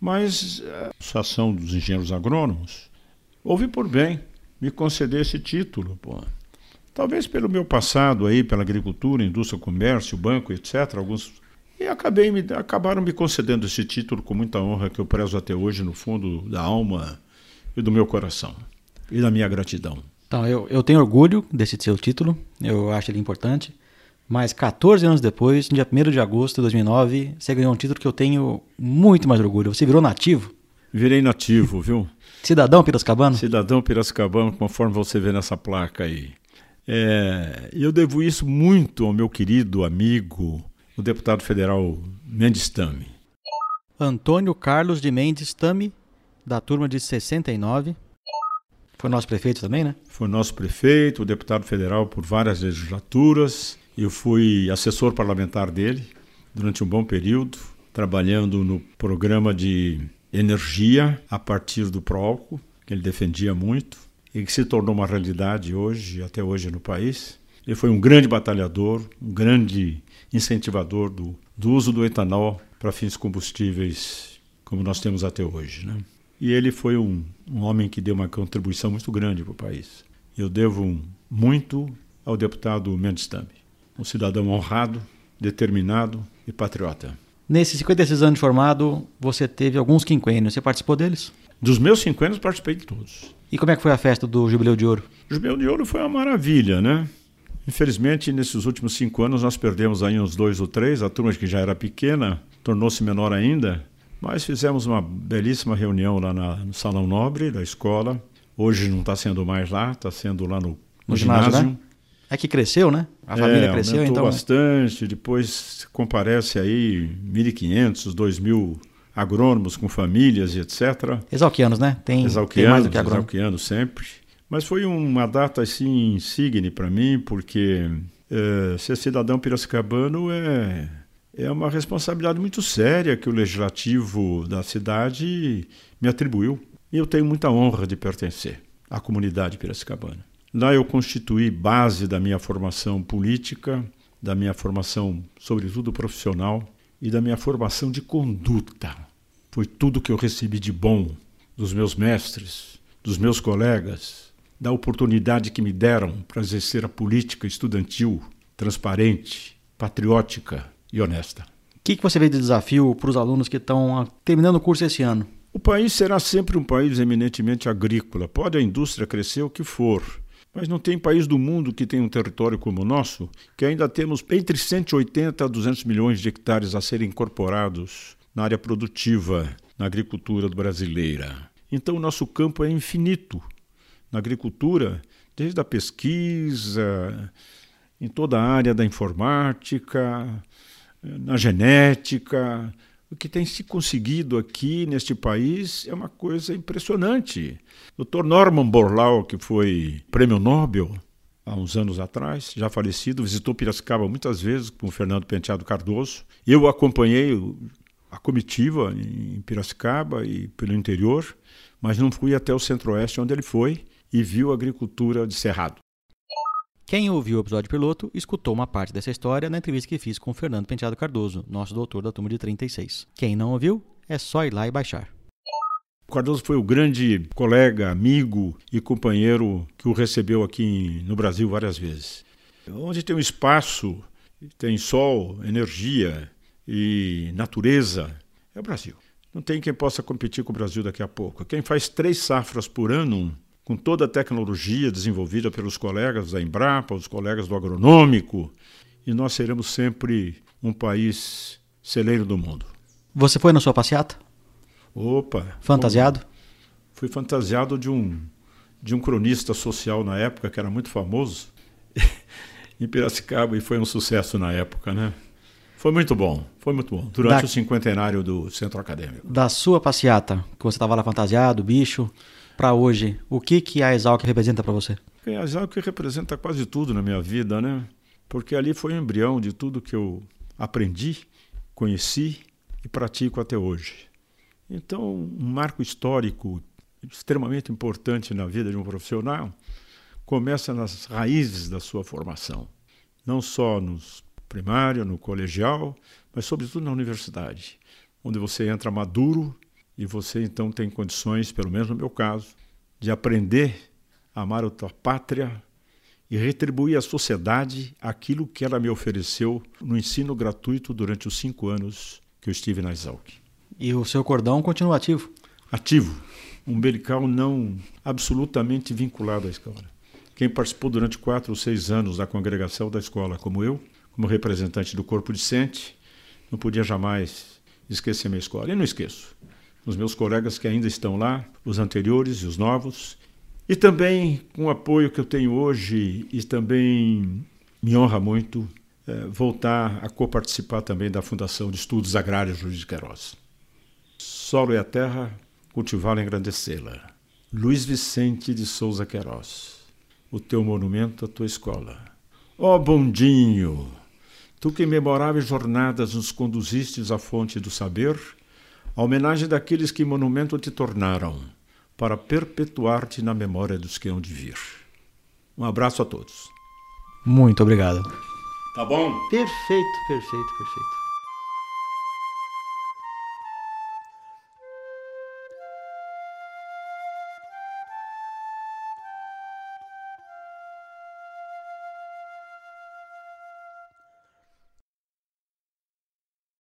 Mas a Associação dos Engenheiros Agrônomos houve por bem me conceder esse título. Pô. Talvez pelo meu passado aí, pela agricultura, indústria, comércio, banco, etc. Alguns e acabei me, acabaram me concedendo esse título com muita honra que eu prezo até hoje no fundo da alma e do meu coração e da minha gratidão. Então, eu, eu tenho orgulho desse seu título, eu acho ele importante. Mas 14 anos depois, no dia 1 de agosto de 2009, você ganhou um título que eu tenho muito mais orgulho. Você virou nativo. Virei nativo, viu? Cidadão piracicabano? Cidadão piracicabano, conforme você vê nessa placa aí. É, eu devo isso muito ao meu querido amigo, o deputado federal Mendes Tame. Antônio Carlos de Mendes Tame, da turma de 69. Foi nosso prefeito também, né? Foi nosso prefeito, deputado federal por várias legislaturas. Eu fui assessor parlamentar dele durante um bom período, trabalhando no programa de energia a partir do Proalco, que ele defendia muito e que se tornou uma realidade hoje, até hoje no país. Ele foi um grande batalhador, um grande incentivador do, do uso do etanol para fins combustíveis, como nós temos até hoje. Né? E ele foi um, um homem que deu uma contribuição muito grande para o país. Eu devo muito ao deputado Mendes Tambi, um cidadão honrado, determinado e patriota. Nesses 56 anos de formado, você teve alguns quinquênios. Você participou deles? Dos meus quinquênios, participei de todos. E como é que foi a festa do Jubileu de Ouro? O Jubileu de Ouro foi uma maravilha, né? Infelizmente, nesses últimos cinco anos, nós perdemos aí uns dois ou três. A turma que já era pequena tornou-se menor ainda. Mas fizemos uma belíssima reunião lá na, no Salão Nobre da escola. Hoje não está sendo mais lá, está sendo lá no, no, No ginásio. ginásio, né? É que cresceu, né? A família é, cresceu, aumentou então. bastante. Depois comparece aí 1.500, 2.000 agrônomos com famílias e etc. Exalquianos, né? Tem, tem mais Exalquianos, do que agrônomo. exalquianos sempre. Mas foi uma data assim insigne para mim, porque eh, ser cidadão piracicabano é, é uma responsabilidade muito séria que o legislativo da cidade me atribuiu. E eu tenho muita honra de pertencer à comunidade piracicabana. Lá eu constituí base da minha formação política, da minha formação, sobretudo profissional, e da minha formação de conduta. Foi tudo que eu recebi de bom dos meus mestres, dos meus colegas, da oportunidade que me deram para exercer a política estudantil transparente, patriótica e honesta. O que, que você vê de desafio para os alunos que estão ah, terminando o curso esse ano? O país será sempre um país eminentemente agrícola. Pode a indústria crescer o que for, mas não tem país do mundo que tenha um território como o nosso, que ainda temos entre 180 a 200 milhões de hectares a serem incorporados na área produtiva, na agricultura brasileira. Então, o nosso campo é infinito na agricultura, desde a pesquisa, em toda a área da informática, na genética. O que tem se conseguido aqui neste país é uma coisa impressionante. Dr. Norman Borlaug, que foi prêmio Nobel há uns anos atrás, já falecido, visitou Piracicaba muitas vezes com o Fernando Penteado Cardoso. Eu acompanhei a comitiva em Piracicaba e pelo interior, mas não fui até o centro-oeste onde ele foi e viu a agricultura de cerrado. Quem ouviu o episódio piloto escutou uma parte dessa história na entrevista que fiz com Fernando Penteado Cardoso, nosso doutor da turma de 36. Quem não ouviu, é só ir lá e baixar. Cardoso foi o grande colega, amigo e companheiro que o recebeu aqui no Brasil várias vezes. Onde tem um espaço, tem sol, energia e natureza, é o Brasil. Não tem quem possa competir com o Brasil daqui a pouco. Quem faz três safras por ano, com toda a tecnologia desenvolvida pelos colegas da Embrapa, os colegas do agronômico, e nós seremos sempre um país celeiro do mundo. Você foi na sua passeata? Opa! Fantasiado? Fui fantasiado de um, de um cronista social na época, que era muito famoso, em Piracicaba, e foi um sucesso na época, né? Foi muito bom, foi muito bom. Durante Da- o cinquentenário do Centro Acadêmico. Da sua passeata, que você estava lá fantasiado, bicho, para hoje, o que, que a Exalc representa para você? Algo que representa quase tudo na minha vida, né? Porque ali foi o embrião de tudo que eu aprendi, conheci e pratico até hoje. Então, um marco histórico extremamente importante na vida de um profissional começa nas raízes da sua formação, não só no primário, no colegial, mas sobretudo na universidade, onde você entra maduro e você então tem condições, pelo menos no meu caso, de aprender a amar a tua pátria e retribuir à sociedade aquilo que ela me ofereceu no ensino gratuito durante os cinco anos que eu estive na Exalc. E o seu cordão continua ativo. Ativo, umbilical não absolutamente vinculado à escola. Quem participou durante quatro ou seis anos da congregação da escola, como eu, como representante do corpo discente, não podia jamais esquecer minha escola. E não esqueço. Os meus colegas que ainda estão lá, os anteriores e os novos, e também com o apoio que eu tenho hoje, e também me honra muito é, voltar a coparticipar também da Fundação de Estudos Agrários Luiz de Queiroz. Solo é a terra, cultivá-la e engrandecê-la. Luiz Vicente de Souza Queiroz, o teu monumento, a tua escola. Ó oh, bondinho, tu que em memoráveis jornadas nos conduzistes à fonte do saber, a homenagem daqueles que monumento te tornaram, para perpetuar-te na memória dos que hão de vir. Um abraço a todos. Muito obrigado. Tá bom? Perfeito, perfeito, perfeito.